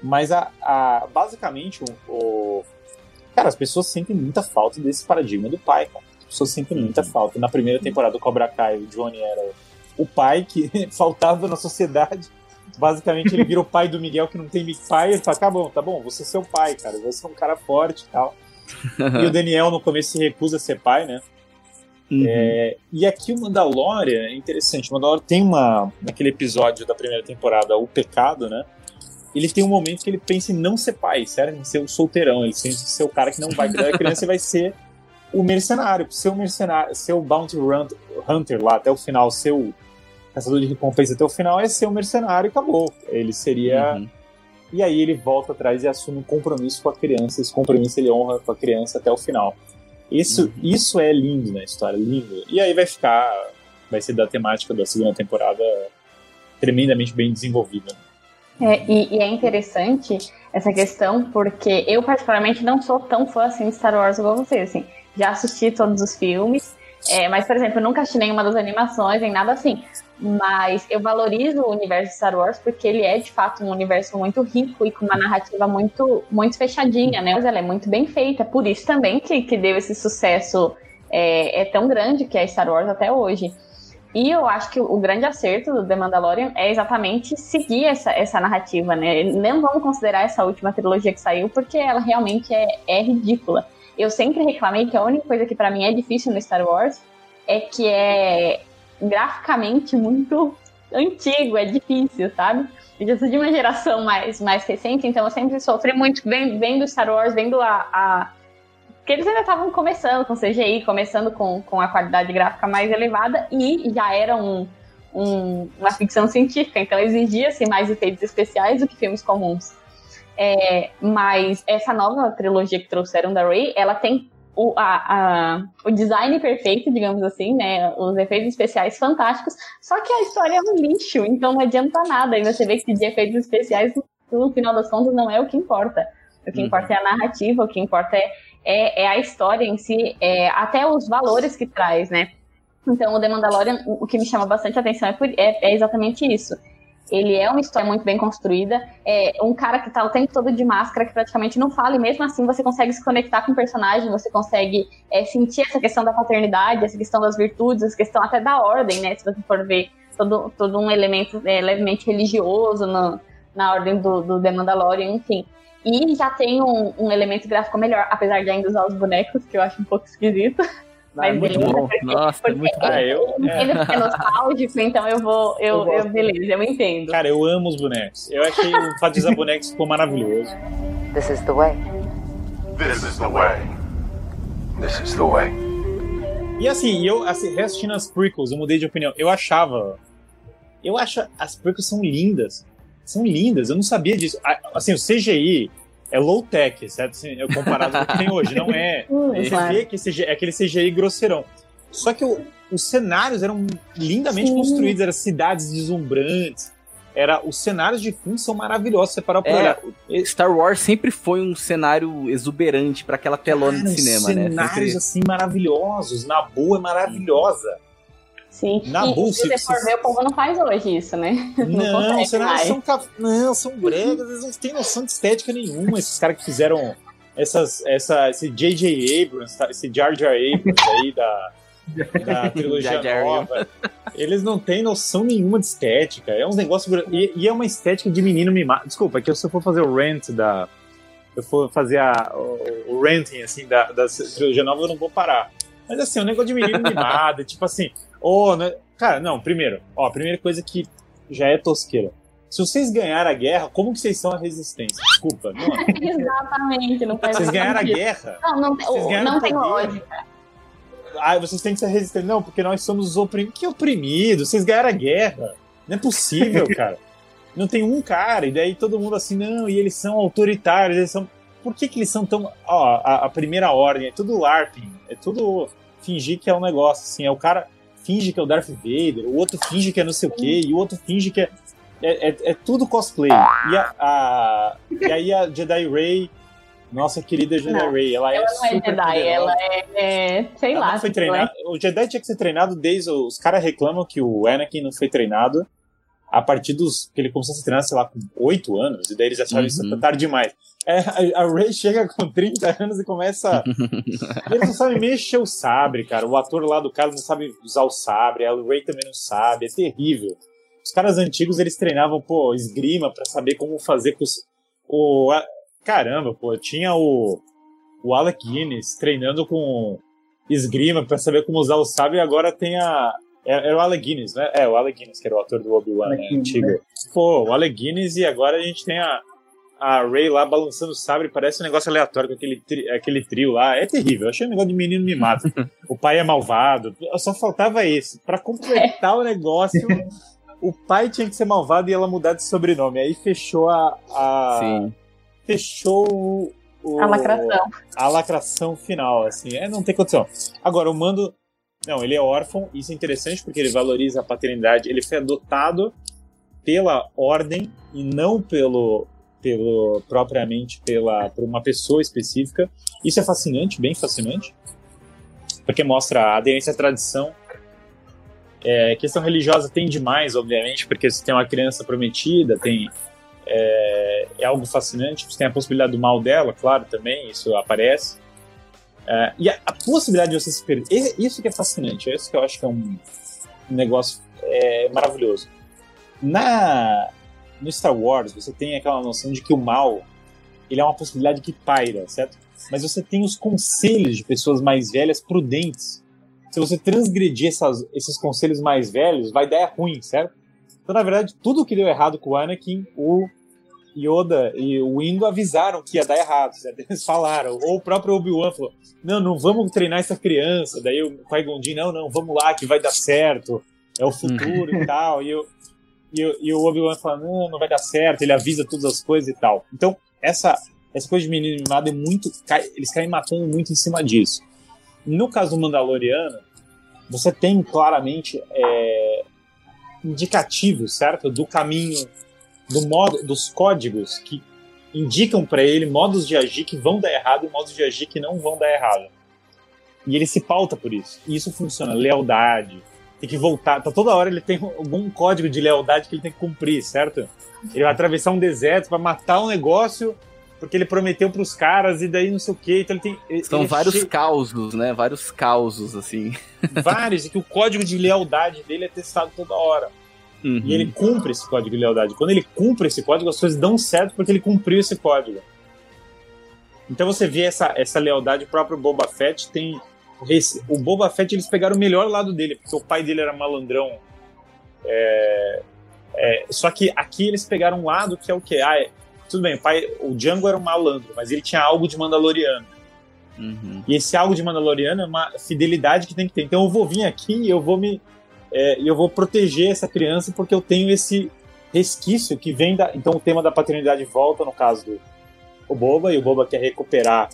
Mas a, a basicamente o, o, Cara, as pessoas sentem muita falta desse paradigma do pai, cara. As pessoas sentem muita uhum. falta. Na primeira temporada do Cobra Kai, o Johnny era o pai que faltava na sociedade. Basicamente, ele vira o pai do Miguel que não tem pai. Ele fala: tá bom, tá bom, você é seu pai, cara. Você é um cara forte e tal. e o Daniel no começo se recusa a ser pai, né? Uhum. É, e aqui o Mandalorian é interessante. O Mandalorian tem uma. Naquele episódio da primeira temporada, O Pecado, né? Ele tem um momento que ele pensa em não ser pai, certo? Em ser o solteirão. Ele pensa em ser o cara que não vai criar a criança e vai ser o mercenário. Ser o mercenário, ser o Bounty Hunter lá até o final, ser o caçador de recompensa até o final é ser um mercenário e acabou. Ele seria. Uhum. E aí ele volta atrás e assume um compromisso com a criança. Esse compromisso ele honra com a criança até o final. Isso, uhum. isso é lindo na história, lindo. E aí vai ficar. Vai ser da temática da segunda temporada tremendamente bem desenvolvida. É, e, e, é interessante essa questão, porque eu, particularmente, não sou tão fã assim de Star Wars igual você. Assim, já assisti todos os filmes, é, mas, por exemplo, eu nunca assisti nenhuma das animações, nem nada assim. Mas eu valorizo o universo de Star Wars porque ele é de fato um universo muito rico e com uma narrativa muito, muito fechadinha, né? Mas ela é muito bem feita, por isso também que, que deu esse sucesso é, é tão grande que é Star Wars até hoje. E eu acho que o grande acerto do The Mandalorian é exatamente seguir essa, essa narrativa, né? Não vamos considerar essa última trilogia que saiu porque ela realmente é, é ridícula. Eu sempre reclamei que a única coisa que para mim é difícil no Star Wars é que é graficamente muito antigo, é difícil, sabe? Eu sou de uma geração mais, mais recente, então eu sempre sofri muito vendo, Star Wars, vendo a, a que eles ainda estavam começando com CGI, começando com, com a qualidade gráfica mais elevada e já era um, um, uma ficção científica, então exigia-se mais efeitos especiais do que filmes comuns. É, mas essa nova trilogia que trouxeram da Ray, ela tem o, a, a, o design perfeito, digamos assim, né? Os efeitos especiais fantásticos, só que a história é um lixo, então não adianta nada. E você vê que de efeitos especiais, no final das contas, não é o que importa. O que uhum. importa é a narrativa, o que importa é, é, é a história em si, é, até os valores que traz, né? Então, o The Mandalorian, o que me chama bastante atenção é, por, é, é exatamente isso ele é uma história muito bem construída. É um cara que tá o tempo todo de máscara, que praticamente não fala, e mesmo assim você consegue se conectar com o personagem, você consegue é, sentir essa questão da paternidade, essa questão das virtudes, essa questão até da ordem, né? Se você for ver todo, todo um elemento é, levemente religioso no, na ordem do, do The Mandalorian, enfim. E já tem um, um elemento gráfico melhor, apesar de ainda usar os bonecos, que eu acho um pouco esquisito. Mas é muito bom. Nossa, é muito bom. Ah, eu entendo que é nostálgico, então eu vou. Eu, eu, eu, beleza, eu entendo. Cara, eu amo os bonecos. Eu achei o fato de usar bonecos ficou maravilhoso. This is the way. This is the way. This is the way. E assim, eu assim, reassistindo as prequels, eu mudei de opinião. Eu achava. Eu acho as prequels são lindas. São lindas, eu não sabia disso. Assim, o CGI é low tech, certo? Assim, comparado com o que tem hoje. Não é. Você vê que CGI, é aquele CGI grosseirão. Só que o, os cenários eram lindamente Sim. construídos, eram cidades deslumbrantes. Era, os cenários de fundo são maravilhosos, você parar pra é, olhar. Star Wars sempre foi um cenário exuberante para aquela telona Cara, de cinema, né? Cenários sempre... assim maravilhosos, na boa é maravilhosa. Sim. Na e, bolsa, se você for ver, o povo não faz hoje isso, né? Não, não são, não, são bregas, eles não têm noção de estética nenhuma, esses caras que fizeram essas, essa, esse J.J. Abrams, tá? esse Jar Jar Abrams aí da, da trilogia nova. Eles não têm noção nenhuma de estética. É um negócio. E, e, é uma estética de menino mimado. Desculpa, é que se eu for fazer o rant da. Eu for fazer a, o, o ranting assim, da, da trilogia nova, eu não vou parar. Mas assim, é um negócio de menino mimado, tipo assim, Oh, né? Cara, não, primeiro, ó, a primeira coisa que já é tosqueira. Se vocês ganharam a guerra, como que vocês são a resistência? Desculpa, não é? Exatamente, não faz Vocês ganharam a sentido. guerra. Não, não, ganharam não tem lógica. Ah, vocês têm que ser resistentes. Não, porque nós somos os oprimidos. Que oprimidos? Vocês ganharam a guerra. Não é possível, cara. Não tem um cara, e daí todo mundo assim, não, e eles são autoritários, eles são. Por que, que eles são tão. Ó, a, a primeira ordem é tudo LARPing, é tudo fingir que é um negócio, assim, é o cara finge que é o Darth Vader, o outro finge que é não sei o quê, e o outro finge que é. É, é, é tudo cosplay. E, a, a- e aí a Jedi Ray, nossa querida Jedi Não, Ray, ela, Ela é não é super Jedi, poderosa. ela é, é, sei Ela lá. não foi tipo, ela treinado. O Jedi tinha que ser treinado desde. Os caras reclamam que o Anakin não foi treinado a partir dos. que ele começou a ser treinado, sei lá, com 8 anos, e daí eles acharam isso Uhum. tarde demais. É, a, a Rey chega com 30 anos e começa. Eles não sabem mexer o sabre, cara. O ator lá do cara não sabe usar o sabre, a Rey também não sabe, é terrível. Os caras antigos eles treinavam, pô, esgrima pra saber como fazer com os. O, a- caramba, pô, tinha o. O Alec Guinness treinando com esgrima pra saber como usar o sabre e agora tem a. Era era o Alec Guinness, né? É, o Alec Guinness, que era o ator do Obi-Wan, né? Antigo. né? Pô, o Alec Guinness e agora a gente tem a, a Ray lá balançando o sabre, parece um negócio aleatório com aquele, tri- aquele trio lá. É terrível, eu achei um negócio de menino mimado. o pai é malvado, só faltava esse. Pra completar o negócio, o pai tinha que ser malvado e ela mudar de sobrenome. Aí fechou a. a Sim. Fechou o- o, A lacração. a lacração final, assim. É, não tem condição. Agora, o Mando. Não, ele é órfão, isso é interessante porque ele valoriza a paternidade. Ele foi adotado pela ordem e não pelo, pelo propriamente pela, por uma pessoa específica. Isso é fascinante, bem fascinante, porque mostra a aderência à tradição. É, questão religiosa tem demais, obviamente, porque você tem uma criança prometida, tem é, é algo fascinante. Você tem a possibilidade do mal dela, claro, também, isso aparece. É, e a, a possibilidade de você se perder. Isso que é fascinante, é isso que eu acho que é um negócio é, maravilhoso. Na, no Star Wars, você tem aquela noção de que o mal ele é uma possibilidade que paira, certo? Mas você tem os conselhos de pessoas mais velhas prudentes. Se você transgredir essas- esses conselhos mais velhos, vai dar ruim, certo? Então, na verdade, tudo que deu errado com o Anakin, o Yoda e o Wingo avisaram que ia dar errado, certo? Eles falaram. Ou o próprio Obi-Wan falou: não, não vamos treinar essa criança. Daí o Qui-Gon não, não, vamos lá que vai dar certo. É o futuro e tal. E, o- e, o- e o Obi-Wan fala: não, não vai dar certo. Ele avisa todas as coisas e tal. Então, essa, essa coisa de menino mimado é muito. cai- eles caem matando muito em cima disso. No caso do Mandaloriano, você tem claramente é, indicativos, certo? Do caminho, do modo, dos códigos que indicam para ele modos de agir que vão dar errado e modos de agir que não vão dar errado. E ele se pauta por isso. E isso funciona. Lealdade. Tem que voltar. Tá toda hora ele tem algum código de lealdade que ele tem que cumprir, certo? Ele vai atravessar um deserto para matar um negócio porque ele prometeu pros caras e daí não sei o que. Então ele tem. ele- São ele vários che- causos, né? Vários causos, assim. vários, e que o código de lealdade dele é testado toda hora. Uhum. E ele cumpre esse código de lealdade. Quando ele cumpre esse código, as coisas dão certo porque ele cumpriu esse código. Então você vê essa, essa lealdade, o próprio Boba Fett tem. esse- o Boba Fett eles pegaram o melhor lado dele, porque o pai dele era malandrão. É, é, só que aqui eles pegaram um lado que é o quê? Ah, é- tudo bem, o, pai, o Django era um malandro, mas ele tinha algo de Mandaloriano. Uhum. E esse algo de Mandaloriano é uma fidelidade que tem que ter. Então eu vou vir aqui e eu vou me. É, e eu vou proteger essa criança porque eu tenho esse resquício que vem da. Então o tema da paternidade volta no caso do o Boba, e o Boba quer recuperar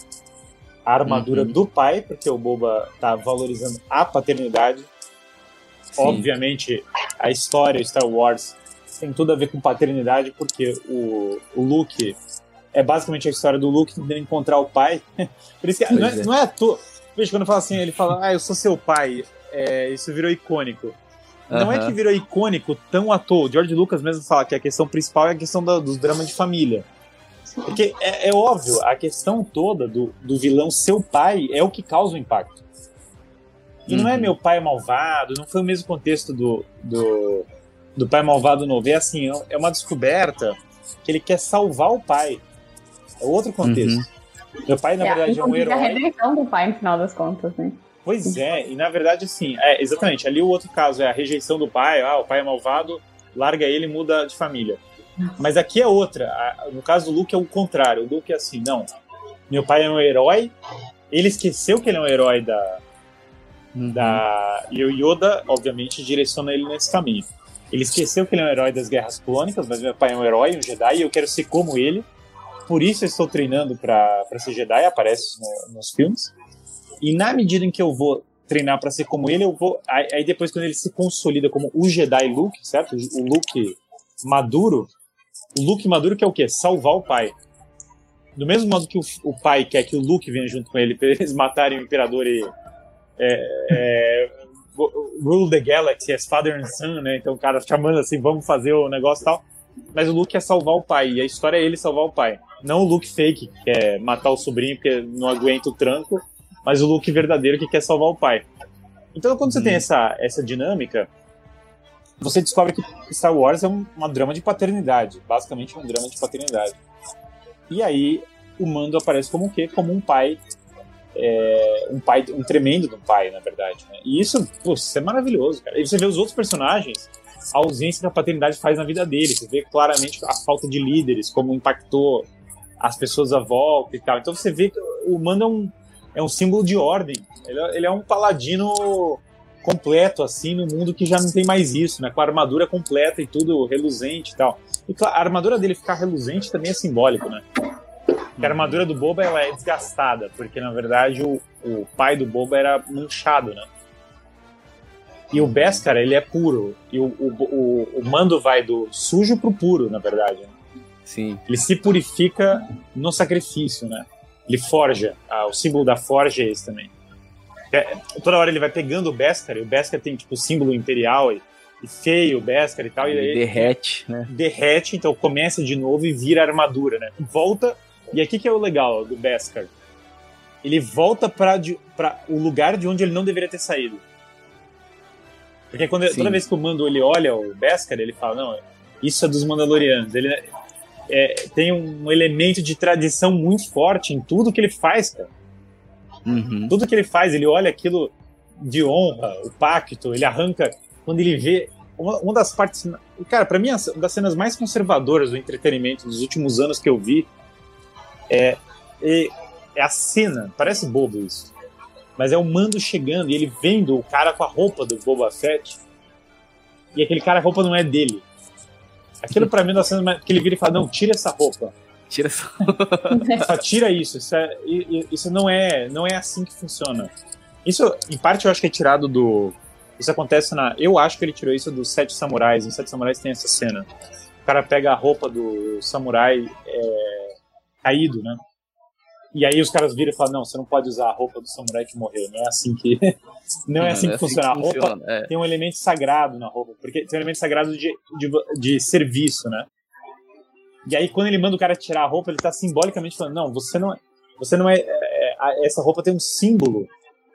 a armadura Uhum. do pai, porque o Boba tá valorizando a paternidade. Sim. Obviamente, a história Star Wars tem tudo a ver com paternidade, porque o, o Luke é basicamente a história do Luke tentando encontrar o pai. Por isso que não é, é. não é à toa. Veja, quando fala assim, ele fala, ah, eu sou seu pai. É, isso virou icônico. Não é Aham. que virou icônico tão à toa. O George Lucas mesmo fala que a questão principal é a questão da- dos dramas de família. Porque é, é óbvio, a questão toda do, do vilão seu pai é o que causa o impacto. E não é Uhum. meu pai malvado, não foi o mesmo contexto do, do, do pai malvado novo. É assim, é uma descoberta que ele quer salvar o pai. É outro contexto. Meu pai, na É, verdade, é um inclusive a herói. redenção do pai, no final das contas, né? Pois é, e na verdade, assim, é, exatamente, ali o outro caso é a rejeição do pai, ah, o pai é malvado, larga ele e muda de família. Mas aqui é outra, no caso do Luke é o contrário, o Luke é assim, não, meu pai é um herói, ele esqueceu que ele é um herói da, da... E o Yoda, obviamente, direciona ele nesse caminho. Ele esqueceu que ele é um herói das guerras clônicas, mas meu pai é um herói, um Jedi, e eu quero ser como ele. Por isso eu estou treinando para ser Jedi, aparece no- nos filmes. E na medida em que eu vou treinar para ser como ele, eu vou. Aí, depois, quando ele se consolida como o Jedi Luke, certo? O Luke maduro. O Luke maduro que é o quê? Salvar o pai. Do mesmo modo que o, o pai quer que o Luke venha junto com ele para eles matarem o imperador e. é, é, rule the galaxy as father and son, né? Então o cara chamando assim, vamos fazer o negócio e tal. Mas o Luke quer salvar o pai, e a história é ele salvar o pai. Não o Luke fake, que quer matar o sobrinho porque não aguenta o tranco, mas o Luke verdadeiro que quer salvar o pai. Então quando você tem essa, essa dinâmica, você descobre que Star Wars é um, uma drama de paternidade, basicamente um drama de paternidade. E aí o Mando aparece como o quê? Como um pai é, um pai, um tremendo de um pai, na verdade. né? E isso, pô, isso é maravilhoso, cara. E você vê os outros personagens, a ausência que a paternidade faz na vida deles. Você vê claramente a falta de líderes, como impactou as pessoas à volta e tal. Então você vê que o Mando é um, é um símbolo de ordem. Ele é, ele é um paladino completo, assim, no mundo que já não tem mais isso, né? Com a armadura completa e tudo reluzente e tal. E claro, a armadura dele ficar reluzente também é simbólico, né? Porque a armadura do Boba ela é desgastada, porque na verdade o, o pai do Boba era manchado, né? E o Beskar, ele é puro. E o, o, o, o mando vai do sujo pro puro, na verdade. né? Sim. Ele se purifica no sacrifício, né? Ele forja. Ah, o símbolo da forja é esse também. É, toda hora ele vai pegando o Beskar, e o Beskar tem tipo o símbolo imperial e, e feio o Beskar e tal. E Ele aí derrete, né? derrete, então começa de novo e vira armadura, né? Volta. E aqui que é o legal do Beskar. Ele volta para o lugar de onde ele não deveria ter saído. Porque quando, Sim. toda vez que o Mando ele olha o Beskar, ele fala: Não, isso é dos Mandalorianos. Ele é, tem um elemento de tradição muito forte em tudo que ele faz, cara. Uhum. Tudo que ele faz, ele olha aquilo de honra, o pacto, ele arranca. Quando ele vê. Uma, uma das partes. Cara, pra mim, uma das cenas mais conservadoras do entretenimento dos últimos anos que eu vi é, é, é a cena. Parece bobo isso. Mas é o mando chegando e ele vendo o cara com a roupa do Boba Fett. E aquele cara, a roupa não é dele. Aquilo pra mim é cenas mais- que ele vira e fala: Não, tira essa roupa. Tira essa. Só tira isso. Isso, é- isso não é não é assim que funciona. Isso, em parte, eu acho que é tirado do. Isso acontece na. Eu acho que ele tirou isso dos Sete Samurais. Nos Sete Samurais tem essa cena. O cara pega a roupa do samurai é, caído, né? E aí os caras viram e falam: Não, você não pode usar a roupa do samurai que morreu. Não é assim que. Não é assim que funciona. A roupa funciona, é. tem um elemento sagrado na roupa, porque tem um elemento sagrado de, de, de serviço, né? E aí, quando ele manda o cara tirar a roupa, ele tá simbolicamente falando: não, você não é. Você não é, é, a- essa roupa tem um símbolo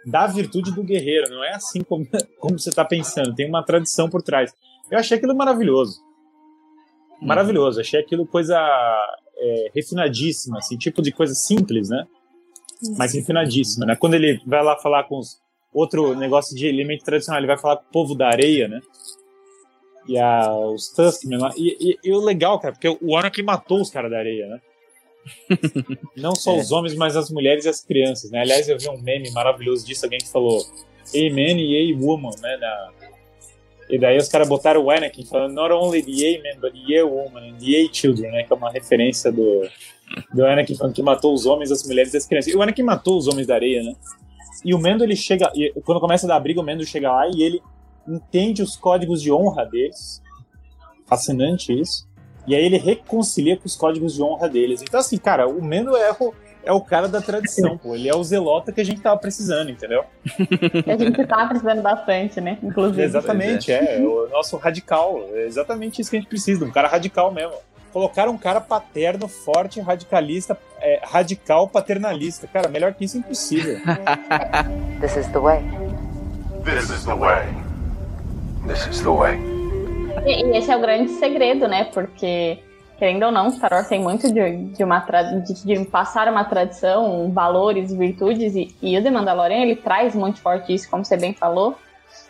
da virtude do guerreiro, não é assim como, como você tá pensando, tem uma tradição por trás. Eu achei aquilo maravilhoso. Maravilhoso, achei aquilo coisa é, refinadíssima, assim, tipo de coisa simples, né? Mas refinadíssima, né? Quando ele vai lá falar com os. Outro negócio de elemento tradicional, ele vai falar com o povo da areia, né? E a, os Tuskmen lá. E, e, e o legal, cara, porque o Anakin matou os caras da areia, né? Não só os homens, mas as mulheres e as crianças, né? Aliás, eu vi um meme maravilhoso disso, alguém que falou Amen e A-Woman, né? Na... E daí os caras botaram o Anakin falando not only the A-Man, but the A-Woman and the A-Children, né? Que é uma referência do, do Anakin falando que matou os homens, as mulheres e as crianças. E o Anakin matou os homens da areia, né? E o Mendo, ele chega... e quando começa a dar briga, o Mendo chega lá e ele entende os códigos de honra deles. Fascinante isso. E aí ele reconcilia com os códigos de honra deles. Então, assim, cara, o Mendo é é o cara da tradição, pô. Ele é o zelota que a gente tava precisando, entendeu? Que a gente tá precisando bastante, né? Inclusive. Exatamente, é. O nosso radical. É exatamente isso que a gente precisa, um cara radical mesmo. Colocaram um cara paterno, forte, radicalista, é, radical, paternalista. Cara, melhor que isso é impossível. This is the way. This is the way. This is the way. E esse é o grande segredo, né? Porque querendo ou não, Star Wars tem muito de, de uma de, de, passar uma tradição, valores, virtudes, e, e o The Mandalorian ele traz muito forte isso, como você bem falou.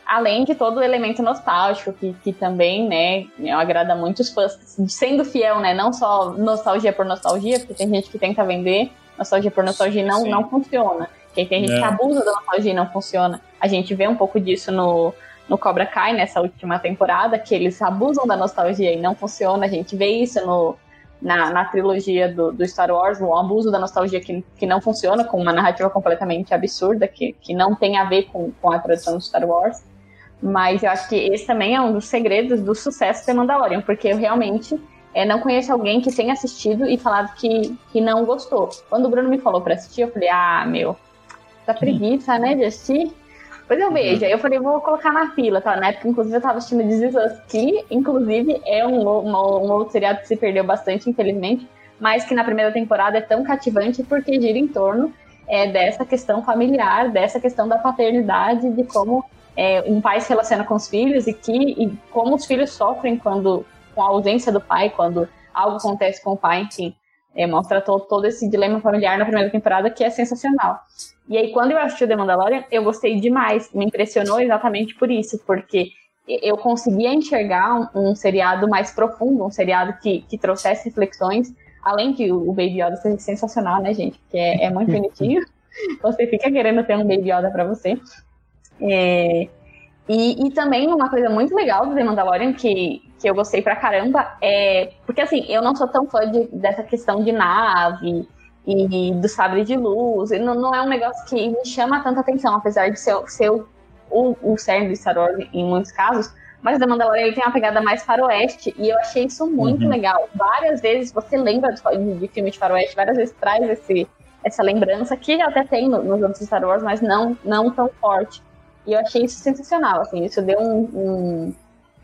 Além de todo o elemento nostálgico, que, que também, né, agrada muitos fãs, sendo fiel, né, não só nostalgia por nostalgia, porque tem gente que tenta vender, nostalgia por nostalgia não, não funciona. Porque tem gente é. que abusa da nostalgia e não funciona. A gente vê um pouco disso no, no Cobra Kai, nessa última temporada, que eles abusam da nostalgia e não funciona. A gente vê isso no, na, na trilogia do, do, Star Wars, o abuso da nostalgia que, que não funciona, com uma narrativa completamente absurda, que, que não tem a ver com, com a tradição do Star Wars. Mas eu acho que esse também é um dos segredos do sucesso de Mandalorian, porque eu realmente é, não conheço alguém que tenha assistido e falado que, que não gostou. Quando o Bruno me falou para assistir, eu falei, ah, meu, tá preguiça, né, de assistir? Depois eu vejo. Aí eu falei, vou colocar na fila. Tá? Na época, inclusive, eu tava assistindo This Us, que, inclusive, é um, um, um outro seriado que se perdeu bastante, infelizmente, mas que na primeira temporada é tão cativante porque gira em torno é, dessa questão familiar, dessa questão da paternidade, de como é, um pai se relaciona com os filhos e, que, e como os filhos sofrem quando com a ausência do pai, quando algo acontece com o pai, enfim. É, mostra todo, todo esse dilema familiar na primeira temporada que é sensacional. E aí, quando eu assisti o The Mandalorian, eu gostei demais. Me impressionou exatamente por isso, porque eu conseguia enxergar um, um seriado mais profundo, um seriado que, que trouxesse reflexões, além de o Baby Yoda ser sensacional, né, gente? Porque é, é muito bonitinho. Você fica querendo ter um Baby Yoda pra você. É, e, e, também uma coisa muito legal do The Mandalorian que, que eu gostei pra caramba é. Porque assim, eu não sou tão fã de, dessa questão de nave e do sabre de luz. Não, não é um negócio que me chama tanta atenção, apesar de ser, ser o, o, o cerne de Star Wars em muitos casos. Mas o The Mandalorian ele tem uma pegada mais faroeste e eu achei isso muito uhum. legal. Várias vezes você lembra de, de filme de faroeste, várias vezes traz esse, essa lembrança que até tem no, nos outros Star Wars, mas não, não tão forte. E eu achei isso sensacional, assim, isso deu um, um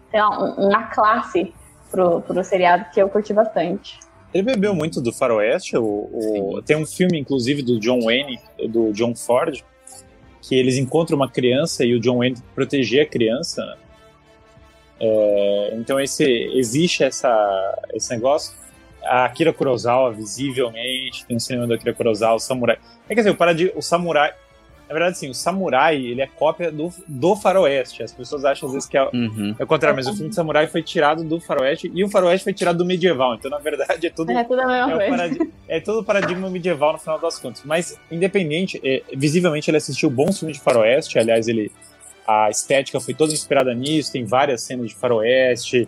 sei lá, um, uma classe pro, pro seriado que eu curti bastante. Ele bebeu muito do faroeste. O, o, tem um filme, inclusive, do John Wayne, do John Ford, que eles encontram uma criança e o John Wayne proteger a criança. Né? É, então esse, existe essa, esse negócio. A Akira Kurosawa, visivelmente, tem um cinema do Akira Kurosawa, o Samurai. É quer dizer, o, o Samurai, na verdade, sim, o Samurai, ele é cópia do, do Faroeste. As pessoas acham às vezes que é, uhum. é o contrário, mas o filme de Samurai foi tirado do Faroeste e o Faroeste foi tirado do medieval. Então, na verdade, é tudo. É tudo a mesma é coisa. É todo paradigma medieval no final das contas. Mas, independente, é, visivelmente ele assistiu bons filmes de Faroeste. Aliás, ele. A estética foi toda inspirada nisso, tem várias cenas de Faroeste.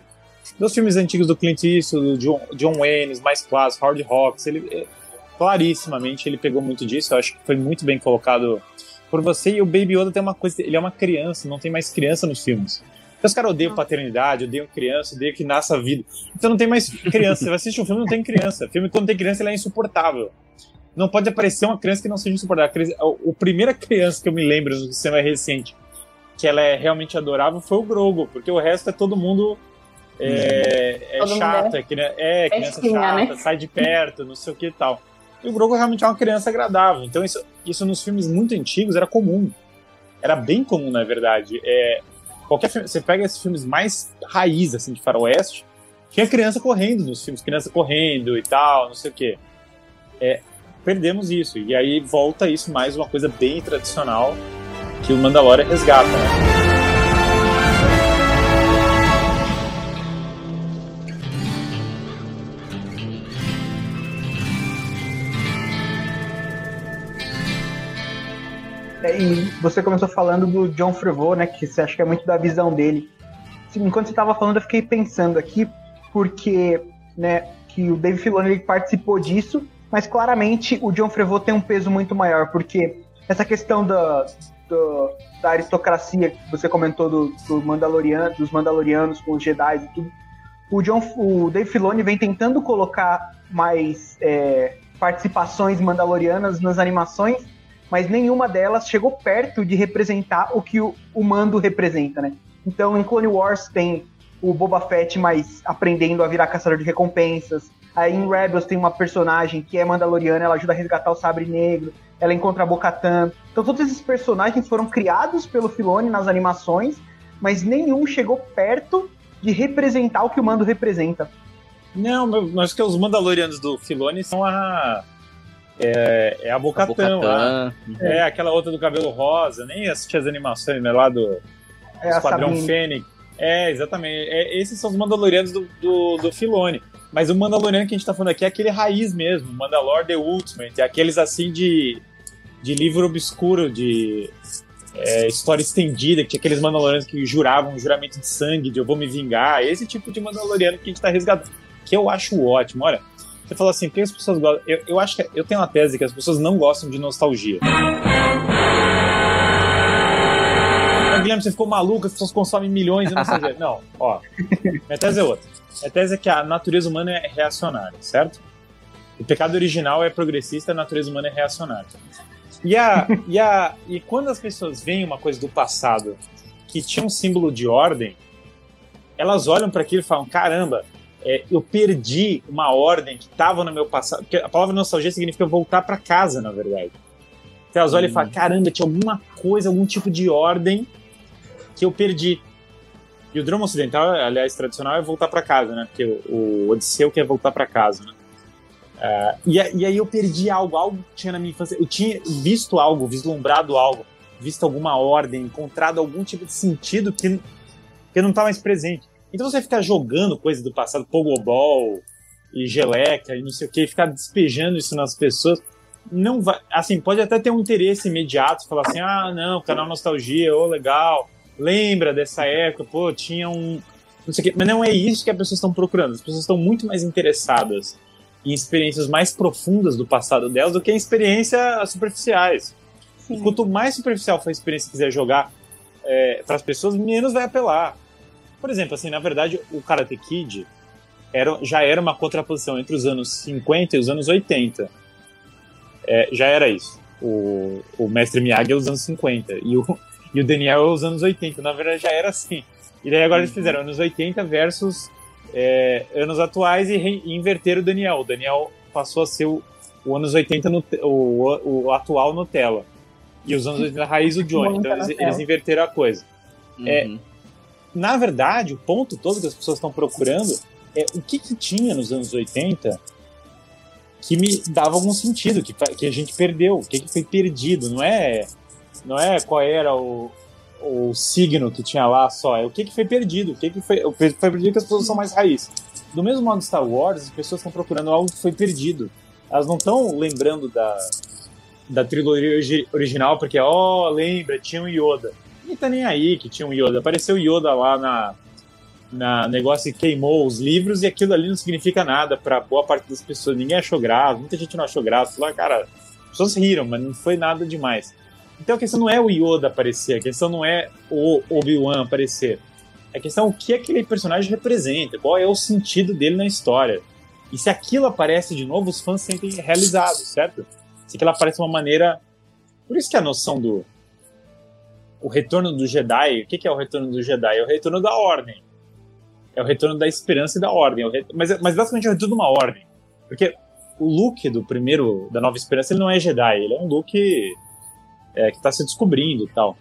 Dos filmes antigos do Clint Eastwood, do John, John Wayne, mais clássicos, Hard Rocks, ele é, clarissimamente ele pegou muito disso. Eu acho que foi muito bem colocado por você e o Baby Yoda tem uma coisa, ele é uma criança, não tem mais criança nos filmes. Então, os caras odeiam paternidade, odeiam criança, odeiam que nasça a vida. Então não tem mais criança. Você vai assistir um filme não tem criança. O filme quando tem criança ele é insuportável. Não pode aparecer uma criança que não seja insuportável. A, primeira criança que eu me lembro no cinema recente que ela é realmente adorável foi o Grogo, porque o resto é todo mundo é, é chato, é, é, é criança chata, né? sai de perto, não sei o que e tal. E o Grogu realmente é uma criança agradável. Então isso, isso nos filmes muito antigos era comum. Era bem comum, na verdade. É, qualquer filme, você pega esses filmes mais raiz, assim, de faroeste, tinha criança correndo nos filmes, criança correndo e tal, não sei o quê. É, perdemos isso. E aí volta isso mais uma coisa bem tradicional que o Mandalorian resgata, né? E você começou falando do John Favreau, né? Que você acha que é muito da visão dele. Enquanto você estava falando, eu fiquei pensando aqui, porque, né, que o Dave Filoni ele participou disso, mas claramente o John Favreau tem um peso muito maior, porque essa questão da, da, da aristocracia que você comentou do, do Mandalorian, dos Mandalorianos com os Jedi e tudo, o, John, o Dave Filoni vem tentando colocar mais é, participações mandalorianas nas animações, mas nenhuma delas chegou perto de representar o que o, o Mando representa, né? Então, em Clone Wars tem o Boba Fett mais aprendendo a virar caçador de recompensas. Aí em Rebels tem uma personagem que é mandaloriana, ela ajuda a resgatar o Sabre Negro, ela encontra a Bo-Katan. Então todos esses personagens foram criados pelo Filoni nas animações, mas nenhum chegou perto de representar o que o Mando representa. Não, mas que os Mandalorianos do Filoni são a. É, é a Bocatã lá. É, aquela outra do cabelo rosa. Nem assisti as animações né, lá do É Esquadrão. Fênix. É, exatamente. É, esses são os Mandalorianos do, do, do Filoni. Mas o Mandaloriano que a gente tá falando aqui é aquele raiz mesmo, Mandalore The Ultimate. É aqueles assim de, de livro obscuro, de é, história estendida, que tinha aqueles Mandalorianos que juravam um juramento de sangue, de eu vou me vingar. Esse tipo de Mandaloriano que a gente tá resgatando. Que eu acho ótimo. Olha, você falou assim, por que as pessoas gostam? Eu, eu acho que eu tenho uma tese que as pessoas não gostam de nostalgia. Guilherme, você ficou maluco, as pessoas consomem milhões de nostalgia. Não, ó. Minha tese é outra. Minha tese é que a natureza humana é reacionária, certo? O pecado original é progressista, a natureza humana é reacionária. E, a, e, a, e quando as pessoas veem uma coisa do passado que tinha um símbolo de ordem, elas olham para aquilo e falam: caramba, é, eu perdi uma ordem que estava no meu passado. Porque a palavra nostalgia significa voltar para casa, na verdade. Então elas olham e falam: caramba, tinha alguma coisa, algum tipo de ordem que eu perdi. E o drama ocidental, aliás, tradicional, é voltar para casa, né? Porque o, o Odisseu quer voltar para casa, né? Ah, e, e aí eu perdi algo, algo que tinha na minha infância. Eu tinha visto algo, vislumbrado algo, visto alguma ordem, encontrado algum tipo de sentido que, que não tá mais presente. Então você ficar jogando coisas do passado, pogobol e geleca e não sei o que, ficar despejando isso nas pessoas, não vai. Assim, pode até ter um interesse imediato, falar assim: ah, não, canal Nostalgia, ô, legal, lembra dessa época, pô, tinha um. Não sei o quê. Mas não é isso que as pessoas estão procurando. As pessoas estão muito mais interessadas em experiências mais profundas do passado delas do que em experiências superficiais. E Sim. quanto mais superficial for a experiência que quiser jogar para as pessoas, menos vai apelar. Por exemplo, assim, na verdade, o Karate Kid era, já era uma contraposição entre os anos 50 e os anos 80. É, já era isso. O, o mestre Miyagi é os anos 50 e o, e o Daniel é os anos 80. Na verdade, já era assim. E daí agora eles fizeram anos 80 versus é, anos atuais e, re- e inverteram o Daniel. O Daniel passou a ser o, o anos 80 no, o, o atual Nutella. E os anos 80 raiz o Johnny. Muito Então eles, Nutella. eles inverteram a coisa. É, Uhum. Na verdade, o ponto todo que as pessoas estão procurando é o que, que tinha nos anos 80 que me dava algum sentido, que, que a gente perdeu, o que, que foi perdido. Não é, não é qual era o, o signo que tinha lá só, é o que, que foi perdido, o que, que foi, o foi perdido que as pessoas são mais raiz. Do mesmo modo Star Wars, as pessoas estão procurando algo que foi perdido. Elas não estão lembrando da, da trilogia origi- original, porque, ó, lembra, tinha um Yoda. Ninguém tá nem aí que tinha um Yoda. Apareceu o Yoda lá na, na negócio e queimou os livros e aquilo ali não significa nada pra boa parte das pessoas. Ninguém achou grave, muita gente não achou. Falou, "Ah, cara, as pessoas riram, mas não foi nada demais. Então a questão não é o Yoda aparecer, a questão não é o Obi-Wan aparecer. A questão é o que aquele personagem representa, qual é o sentido dele na história. E se aquilo aparece de novo, os fãs se sentem realizados, certo? Se aquilo aparece de uma maneira. Por isso que a noção do. O retorno do Jedi. O que que é o retorno do Jedi? É o retorno da ordem. É o retorno da esperança e da ordem. É o re- Mas, mas basicamente é o retorno de uma ordem. Porque o Luke do primeiro, da Nova Esperança, ele não é Jedi. Ele é um Luke é, que está se descobrindo e tal.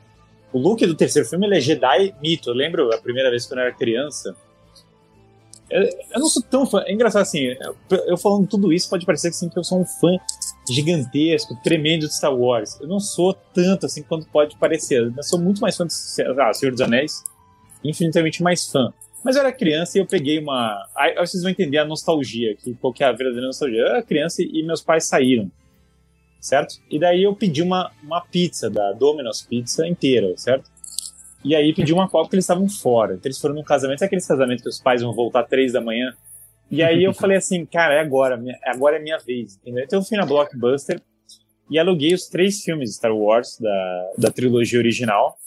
O Luke do terceiro filme, ele é Jedi mito. Eu lembro a primeira vez quando eu era criança. Eu, eu não sou tão fã. É engraçado assim, eu, eu falando tudo isso pode parecer que, assim, que eu sou um fã gigantesco, tremendo de Star Wars. Eu não sou tanto assim quanto pode parecer. Eu sou muito mais fã de ah, Senhor dos Anéis, infinitamente mais fã. Mas eu era criança e eu peguei uma. Aí vocês vão entender a nostalgia, que qual que é a verdadeira nostalgia. Eu era criança e meus pais saíram, certo? E daí eu pedi uma, uma pizza da Domino's Pizza inteira, certo? E aí pedi uma copa porque eles estavam fora. Então eles foram num casamento, sabe aqueles casamentos que os pais vão voltar três da manhã? E aí eu falei assim, cara, é agora, agora é minha vez, entendeu? Então eu fui na Blockbuster e aluguei os três filmes Star Wars da, da trilogia original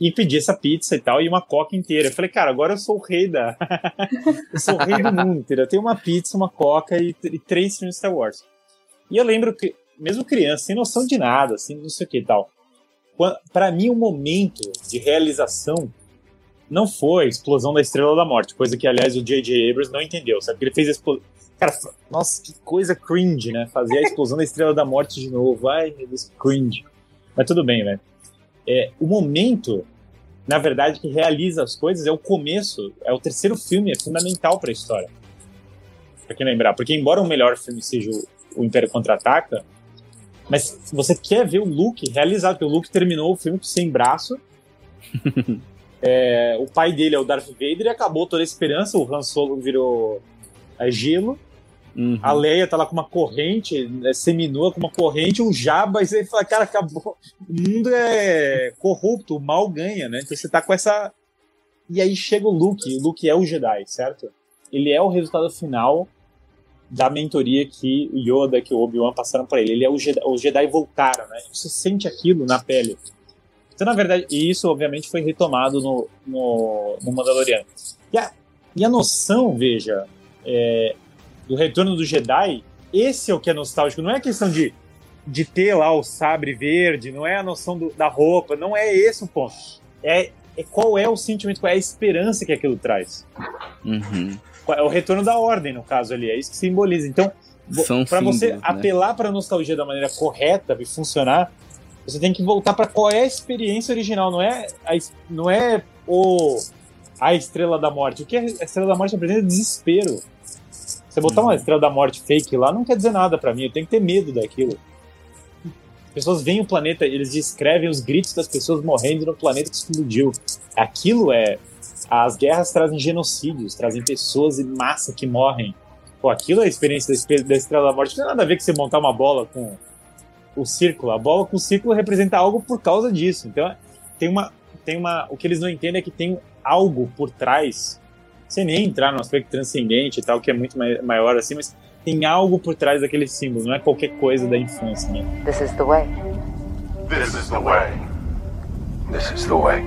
e pedi essa pizza e tal, e uma coca inteira. Eu falei, cara, agora eu sou o rei da. eu sou o rei do mundo, entendeu? Eu tenho uma pizza, uma coca e, e três filmes Star Wars. E eu lembro que, mesmo criança, sem noção de nada, assim, não sei o que e tal. Pra mim, o momento de realização não foi explosão da Estrela da Morte, coisa que, aliás, o J.J. Abrams não entendeu, sabe? Porque ele fez a explosão. Cara, nossa, que coisa cringe, né? Fazer a explosão da Estrela da Morte de novo. Ai, meu Deus, cringe. Mas tudo bem, velho. É, o momento, na verdade, que realiza as coisas é o começo, é o terceiro filme, é fundamental para a história. Pra quem lembrar. Porque embora o melhor filme seja o, o Império Contra-Ataca, mas você quer ver o Luke realizado, porque o Luke terminou o filme sem braço. É, o pai dele é o Darth Vader e acabou toda a esperança. O Han Solo virou é, gelo. Uhum. A Leia tá lá com uma corrente, é, seminua com uma corrente, um jaba, e você fala, cara, acabou. O mundo é corrupto, o mal ganha, né? Então você tá com essa. E aí chega o Luke, o Luke é o Jedi, certo? Ele é o resultado final da mentoria que o Yoda, que o Obi-Wan passaram para ele. Ele é o Jedi, os Jedi voltaram, né? Você sente aquilo na pele. Então, na verdade, e isso obviamente foi retomado no, no, no Mandaloriano. E a, e a noção, veja, é, do retorno do Jedi, esse é o que é nostálgico. Não é questão de, de ter lá o sabre verde, não é a noção do, da roupa, não é esse o ponto. É, é qual é o sentimento, qual é a esperança que aquilo traz. Uhum. É o retorno da ordem, no caso ali, é isso que simboliza. Então, para você né? apelar para a nostalgia da maneira correta e funcionar, você tem que voltar para qual é a experiência original, não é a, não é o a estrela da morte. O que a estrela da morte representa é desespero. Você botar Uhum. uma estrela da morte fake lá não quer dizer nada para mim, eu tenho que ter medo daquilo. As pessoas veem o planeta, eles descrevem os gritos das pessoas morrendo no planeta que explodiu. Aquilo é as guerras trazem genocídios, trazem pessoas em massa que morrem. Pô, aquilo é a experiência da Estrela da Morte. Não tem nada a ver com você montar uma bola com o círculo. A bola com o círculo representa algo por causa disso. Então, tem uma, tem uma. O que eles não entendem é que tem algo por trás, sem nem entrar no aspecto transcendente e tal, que é muito mai- maior assim, mas tem algo por trás daquele símbolo, não é qualquer coisa da infância, né? This is the way. This is the way. This is the way.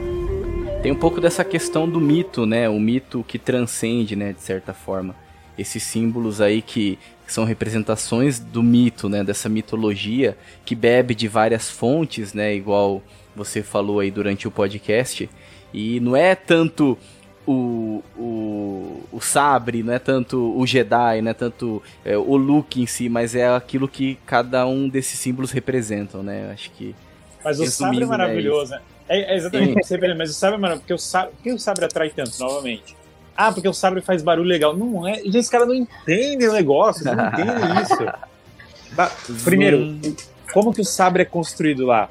Tem um pouco dessa questão do mito, né? O mito que transcende, né, de certa forma. Esses símbolos aí que, que são representações do mito, né? Dessa mitologia que bebe de várias fontes, né? Igual você falou aí durante o podcast. E não é tanto o, o, o sabre, não é tanto o Jedi, não é tanto é, o Luke em si, mas é aquilo que cada um desses símbolos representam, né? Eu acho que Mas o sabre é maravilhoso, né? É, é exatamente o que você vê, mas o sabre é maravilhoso. Porque o sabre, por que o sabre atrai tanto, novamente? Ah, porque o sabre faz barulho legal. Não é. Gente, esse cara não entende o negócio, não entende isso. Primeiro, como que o sabre é construído lá?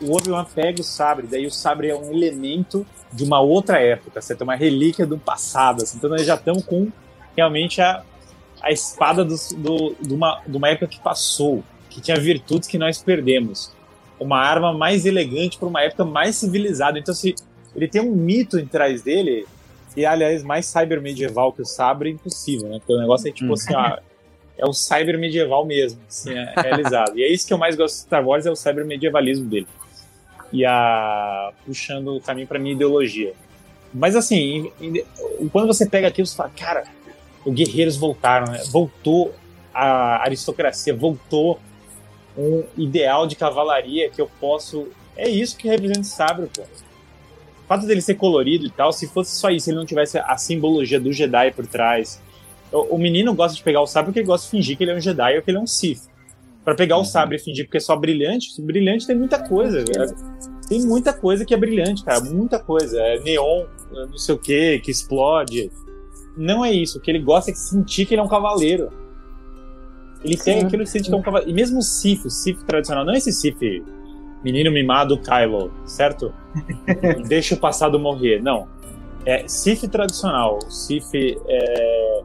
O Obi-Wan pega o sabre, daí o sabre é um elemento de uma outra época, certo? Uma relíquia do passado. assim. Então nós já estamos com realmente a, a espada dos- do, de, uma, de uma época que passou, que tinha virtudes que nós perdemos. Uma arma mais elegante para uma época mais civilizada. Então, se ele tem um mito em trás dele, e aliás, mais cyber medieval que o sabre é impossível, né? Porque o negócio é tipo Hum. assim, ó, é o cyber medieval mesmo, assim, é realizado. E é isso que eu mais gosto de Star Wars, é o cyber medievalismo dele. E a puxando o caminho para minha ideologia. Mas assim, em- em- quando você pega aquilo, você fala, cara, os guerreiros voltaram, né? voltou a aristocracia, voltou um ideal de cavalaria que eu posso. É isso que representa o sabre, pô. O fato dele ser colorido e tal, se fosse só isso, ele não tivesse a simbologia do Jedi por trás. O, o menino gosta de pegar o sabre porque ele gosta de fingir que ele é um Jedi ou que ele é um Sith. Pra pegar o sabre e fingir porque é só brilhante, brilhante tem muita coisa. é- tem muita coisa que é brilhante, cara. Muita coisa. É neon, é não sei o que, que explode. Não é isso. O que ele gosta é de sentir que ele é um cavaleiro. Ele tem aquilo que sente que é um cavaleiro. E mesmo o Sith, o Sith tradicional, não é esse Sith menino mimado Kylo, certo? Deixa o passado morrer. Não. É Sith tradicional. Sith é...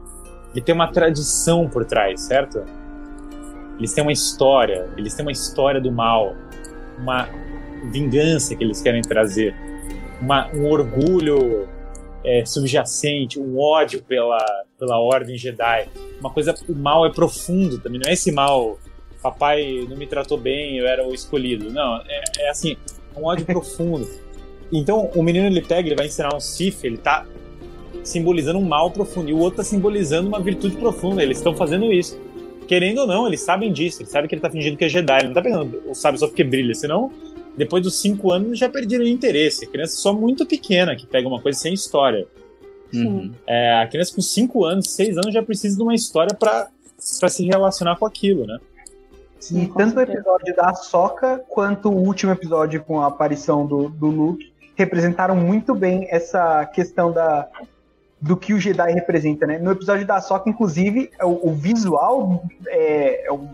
ele tem uma tradição por trás, certo? Eles têm uma história. Eles têm uma história do mal. Uma vingança que eles querem trazer. Uma, um orgulho é, subjacente, um ódio pela, pela ordem Jedi. Uma coisa, o mal é profundo também, não é esse mal, papai não me tratou bem, eu era o escolhido. Não, é, é assim, um ódio profundo. Então, o menino ele pega, ele vai ensinar um Sith, ele tá simbolizando um mal profundo, e o outro tá simbolizando uma virtude profunda. Eles estão fazendo isso. Querendo ou não, eles sabem disso, eles sabem que ele tá fingindo que é Jedi, ele não tá pegando o sábio só porque brilha, senão depois dos cinco anos já perderam o interesse. A criança só muito pequena que pega uma coisa sem história. Uhum. É, a criança com 5 anos, 6 anos já precisa de uma história pra se relacionar com aquilo, né? E com tanto o certeza. episódio da Soca quanto o último episódio com a aparição do, do Luke representaram muito bem essa questão da, do que o Jedi representa, né? No episódio da Soca, inclusive, o, o visual é, é, um-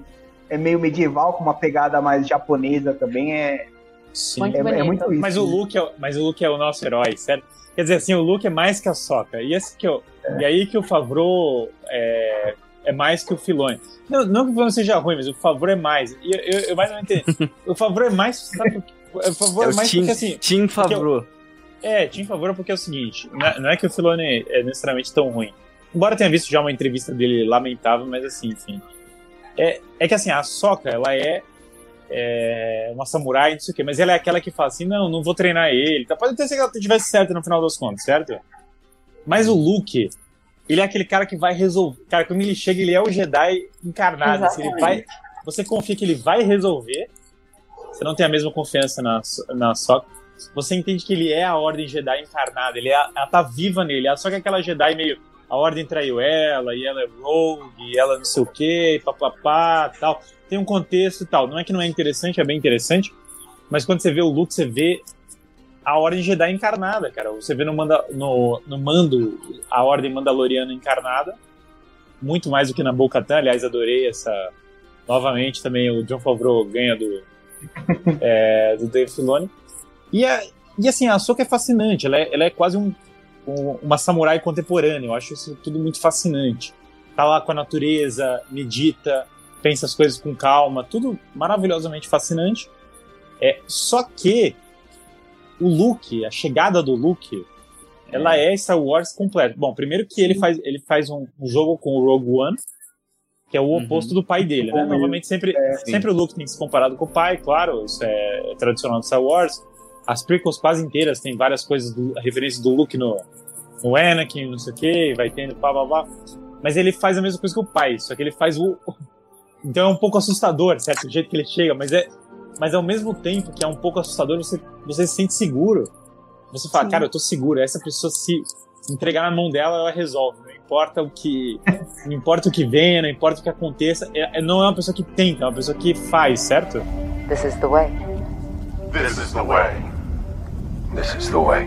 é meio medieval, com uma pegada mais japonesa também. É, Sim. Muito é, é muito isso. Mas o Luke é, o- mas o Luke é o nosso herói, certo? Quer dizer, assim, o Luke é mais que a Soca. E, esse que eu, e aí que o Favreau é, mais que o Filoni. Não, não que o Filoni seja ruim, mas o Favreau é mais. E eu, eu, eu mais não entendo. O Favreau é mais. Sabe, o Favreau É é, o mais Tim, porque assim. Tim Favreau. É, Tim Favreau porque é o seguinte: não é, é que o Filoni é necessariamente tão ruim. Embora eu tenha visto já uma entrevista dele lamentável, mas assim, enfim. É, é que assim, a Soca, ela é, é uma samurai, não sei o quê, mas ela é aquela que fala assim: não, não vou treinar ele. Tá? Pode até ser que ela tivesse certo no final das contas, certo? Mas o Luke, ele é aquele cara que vai resolver. Cara, quando ele chega, ele é o Jedi encarnado. assim, ele vai, você confia que ele vai resolver. Você não tem a mesma confiança na, na Soca você entende que ele é a Ordem Jedi encarnada, ele é, ela tá viva nele, só que aquela Jedi meio. A Ordem traiu ela, e ela é rogue, e ela não sei o que, papapá, tal. Tem um contexto e tal. Não é que não é interessante, é bem interessante, mas quando você vê o Luke, você vê a Ordem Jedi encarnada, cara. Você vê no, manda, no, no mando a Ordem Mandaloriana encarnada, muito mais do que na Bo-Katan. Aliás, adorei essa. Novamente, também o John Favreau ganha do, é, do Dave Filoni. E, a, e assim, a Ahsoka é fascinante, ela é, ela é quase um, um- uma samurai contemporânea, eu acho isso tudo muito fascinante. Tá lá com a natureza, medita, pensa as coisas com calma, tudo maravilhosamente fascinante. É, só que o Luke, a chegada do Luke, ela é Star Wars completo. Bom, primeiro que ele faz, ele faz um, um jogo com o Rogue One, que é o Uhum. oposto do pai dele, né? Novamente, sempre, sim. sempre o Luke tem que ser comparado com o pai, claro, isso é tradicional do Star Wars. As prequels quase inteiras tem várias coisas, do, referências do Luke no, no Anakin, não sei o que, vai tendo pá, pá, pá. Mas ele faz a mesma coisa que o pai, só que ele faz o. Então é um pouco assustador, certo? O jeito que ele chega, mas é. Mas ao mesmo tempo que é um pouco assustador, você, você se sente seguro. Você fala, Sim. cara, eu tô seguro. Essa pessoa, se entregar na mão dela, ela resolve. Não importa o que. Não importa o que venha, não importa o que aconteça. É, é- não é uma pessoa que tenta, é uma pessoa que faz, certo? This is the way. This is the way. This is the way.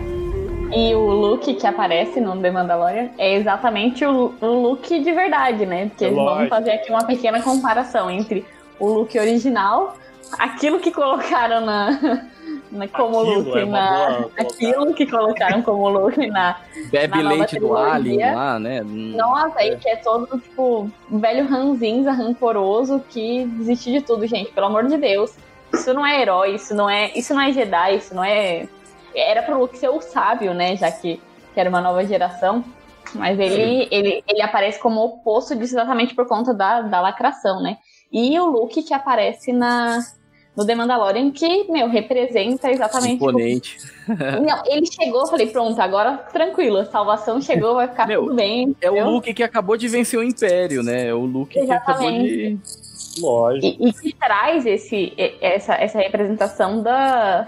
E o look que aparece no The Mandalorian é exatamente o, o look de verdade, né? Porque É vamos fazer aqui uma pequena comparação entre o look original, aquilo que colocaram na, na- como Aquilo look é na. boa. Aquilo que colocaram como look na. Bebe Na leite do. Alien lá, né? Nossa, aí que é todo, tipo, um velho ranzinza, rancoroso, que desiste de tudo, gente. Pelo amor de Deus. Isso não é herói, isso não é. Isso não é Jedi, isso não é. Era pro Luke ser o sábio, né? Já que, que era uma nova geração. Mas ele, ele, ele aparece como oposto disso exatamente por conta da, da lacração, né? E o Luke que aparece na, no The Mandalorian, que, meu, representa exatamente. Imponente. Não, ele chegou, eu falei, pronto, agora tranquilo, a salvação chegou, vai ficar Meu, tudo bem. É o entendeu? Luke que acabou de vencer o Império, né? É o Luke que acabou de. Lógico. E, e que traz esse, essa, essa representação da,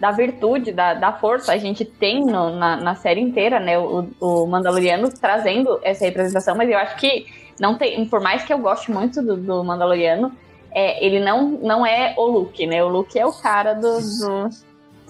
da virtude, da, da força. A gente tem no- na, na série inteira, né? O, o Mandaloriano trazendo essa representação, mas eu acho que não tem. Por mais que eu goste muito do, do Mandaloriano, é, ele não, não é o Luke, né? O Luke é o cara do. do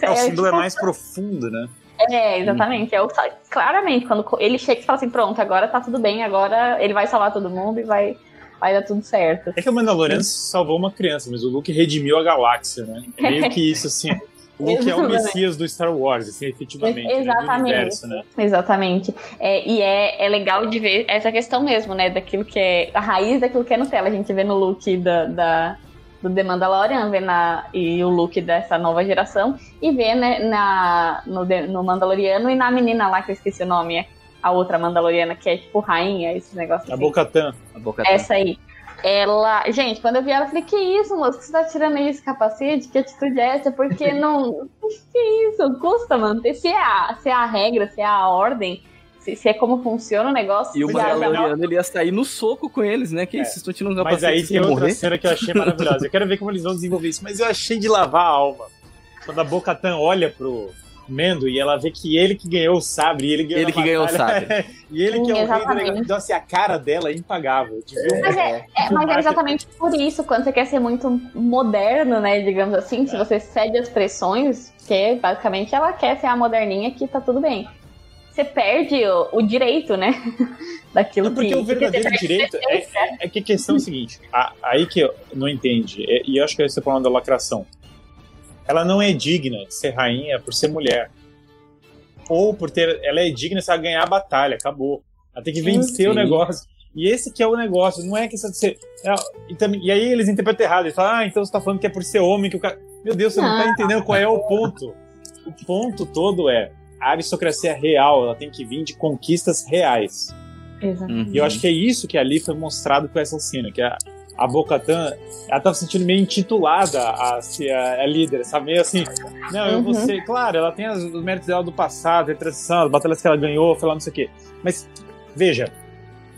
É, o símbolo é mais profundo, né? É, exatamente. É o, claramente, quando ele chega e fala assim, pronto, agora tá tudo bem, agora ele vai salvar todo mundo e vai, vai dar tudo certo. É que o Mandaloriano salvou uma criança, mas o Luke redimiu a galáxia, né? É meio que isso, assim. O Luke é o. Messias do Star Wars, assim, efetivamente. né? Do Exatamente. universo, né? Exatamente. É, e é, é legal de ver essa questão mesmo, né? Daquilo que é a raiz daquilo que é Nutella. A gente vê no look da, da- do The Mandalorian, vê na, e o look dessa nova geração, e vê né, na, no, no Mandaloriano e na menina lá, que eu esqueci o nome, a outra Mandaloriana, que é tipo rainha, esses negócios A assim. Bo-Katan. A boca Essa aí. Ela. Gente, quando eu vi ela, eu falei: Que isso, moço? Que você tá tirando aí esse capacete? Que atitude é essa? Porque não. Que isso? Custa manter. Se é a, se é a regra, se é a ordem, se, se é como funciona o negócio. E o Mandaloriano ele ia sair no soco com eles, né? Que É. isso, estou tirando um Mas aí tem outra morrer. cena que eu achei maravilhosa. Eu quero ver como eles vão desenvolver isso. Mas eu achei de lavar a alma. Quando a Bo-Katan olha pro Mendo e ela vê que ele que ganhou o sabre e ele ganhou Ele que ganhou o batalha. e ele que é o rei do negócio. Então, assim, a cara dela é impagável. Mas é, é, mas é exatamente por isso, quando você quer ser muito moderno, né? Digamos assim, se você cede às pressões, que basicamente ela quer ser a moderninha que tá tudo bem. você perde o, o direito, né? Daquilo Não, porque que. o verdadeiro porque você direito é, essência. é que a questão é a seguinte, a- aí que eu não entende, é- e eu acho que esse é o problema da lacração. Ela não é digna de ser rainha por ser mulher. Ou por ter. Ela é digna se ela ganhar a batalha, acabou. Ela tem que vencer o negócio. E esse que é o negócio, não é questão de ser. é, e, também- e aí eles interpretam errado. Eles falam, ah, então você tá falando que é por ser homem que o cara. Meu Deus, você não, tá Não. entendendo qual é o ponto. O ponto todo é a aristocracia real, ela tem que vir de conquistas reais. Uhum. E eu acho que é isso que ali foi mostrado com essa cena, que a, a Bocatan, ela tava se sentindo meio intitulada a ser a, a líder, sabe? Meio assim, não, eu vou Uhum. ser... Claro, ela tem as- os méritos dela do passado, a transição, as batalhas que ela ganhou, falar não sei o quê. Mas, veja,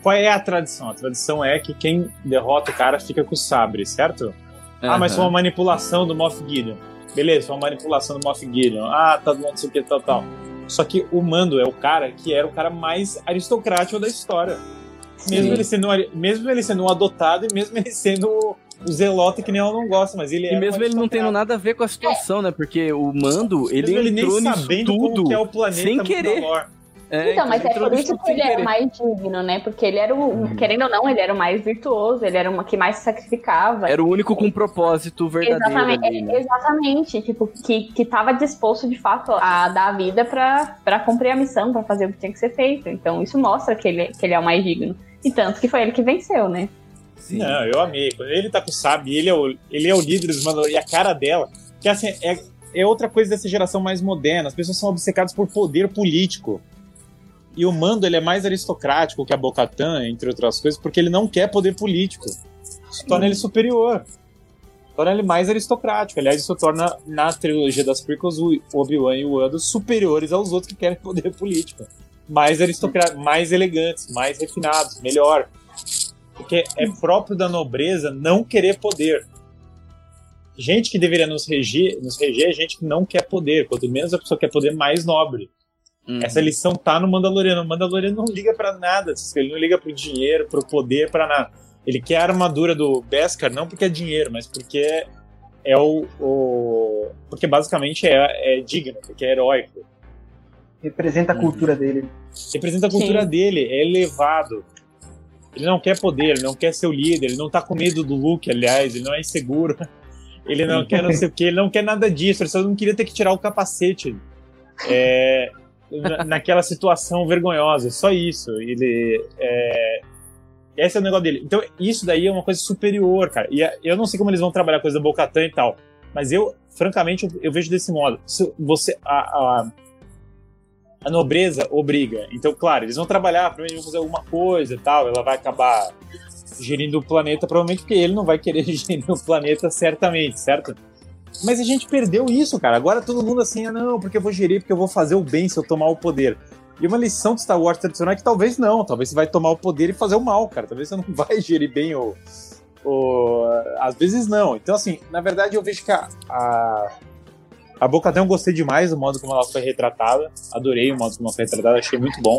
qual é a tradição? A tradição é que quem derrota o cara fica com o sabre, certo? Ah, mas foi uma manipulação do Moff Gideon. Beleza, foi uma manipulação do Moff Gideon. Ah, tá do não sei o que, tal, tal. Só que o Mando é o cara que era o cara mais aristocrático da história. Mesmo Sim. ele, sendo, mesmo ele sendo um adotado e mesmo ele sendo o zelota que nem ela não gosta, mas ele E é mesmo ele não tendo nada a ver com a situação, né? Porque o Mando, ele ele entrou nem nisso sabendo tudo. que é o planeta sem querer. É, Então, mas ele é por isso que ele sem era querer. mais digno, né? Porque ele era o. Uhum. Querendo ou não, ele era o mais virtuoso, ele era o que mais se sacrificava. Era o único com propósito verdadeiro Exatamente, ali, né? exatamente, tipo, que, que tava disposto de fato a dar a vida pra, pra cumprir a missão, pra fazer o que tinha que ser feito. Então isso mostra que ele, que ele é o mais digno. E tanto que foi ele que venceu, né? Sim. Não, eu amei. Ele tá com o sabre, ele é o, ele é o líder dos Mandalorianos. E a cara dela, que assim, é, é outra coisa dessa geração mais moderna. As pessoas são obcecadas por poder político. E o Mando, ele é mais aristocrático que a Bocatan, entre outras coisas, porque ele não quer poder político. Isso torna ele superior. Torna ele mais aristocrático. Aliás, isso torna, na trilogia das prequels, o Obi-Wan e o Yoda superiores aos outros que querem poder político. Mais aristocráticos, mais elegantes, mais refinados, melhor. Porque é próprio da nobreza não querer poder. Gente que deveria nos reger, nos reger é gente que não quer poder. Quanto menos a pessoa quer poder, mais nobre. Uhum. Essa lição tá no Mandaloriano. O Mandaloriano não liga pra nada. Ele não liga pro dinheiro, pro poder, pra nada. Ele quer a armadura do Beskar não porque é dinheiro, mas porque é o. o- porque basicamente é, é digno, porque é heróico. Representa a Uhum. cultura dele. Representa a cultura Sim. dele, é elevado. Ele não quer poder, ele não quer ser o líder, ele não tá com medo do Luke, aliás, ele não é inseguro. Ele não quer não sei o que, ele não quer nada disso, ele só não queria ter que tirar o capacete é, naquela situação vergonhosa, só isso. Ele. É, esse é o negócio dele. Então, isso daí é uma coisa superior, cara. E é- eu não sei como eles vão trabalhar a coisa da Bocatan e tal, mas eu, francamente, eu, eu vejo desse modo. Se você. A, a, a nobreza obriga. Então, claro, eles vão trabalhar, provavelmente vão fazer alguma coisa e tal. Ela vai acabar gerindo o planeta, provavelmente porque ele não vai querer gerir o planeta certamente, certo? Mas a gente perdeu isso, cara. Agora todo mundo assim, ah, não, porque eu vou gerir, porque eu vou fazer o bem se eu tomar o poder. E uma lição de Star Wars tradicional é que talvez não, talvez você vai tomar o poder e fazer o mal, cara. Talvez você não vai gerir bem o. o às vezes não. Então, assim, na verdade eu vejo que a. a a eu gostei demais do modo como ela foi retratada. Adorei o modo como ela foi retratada, achei muito bom.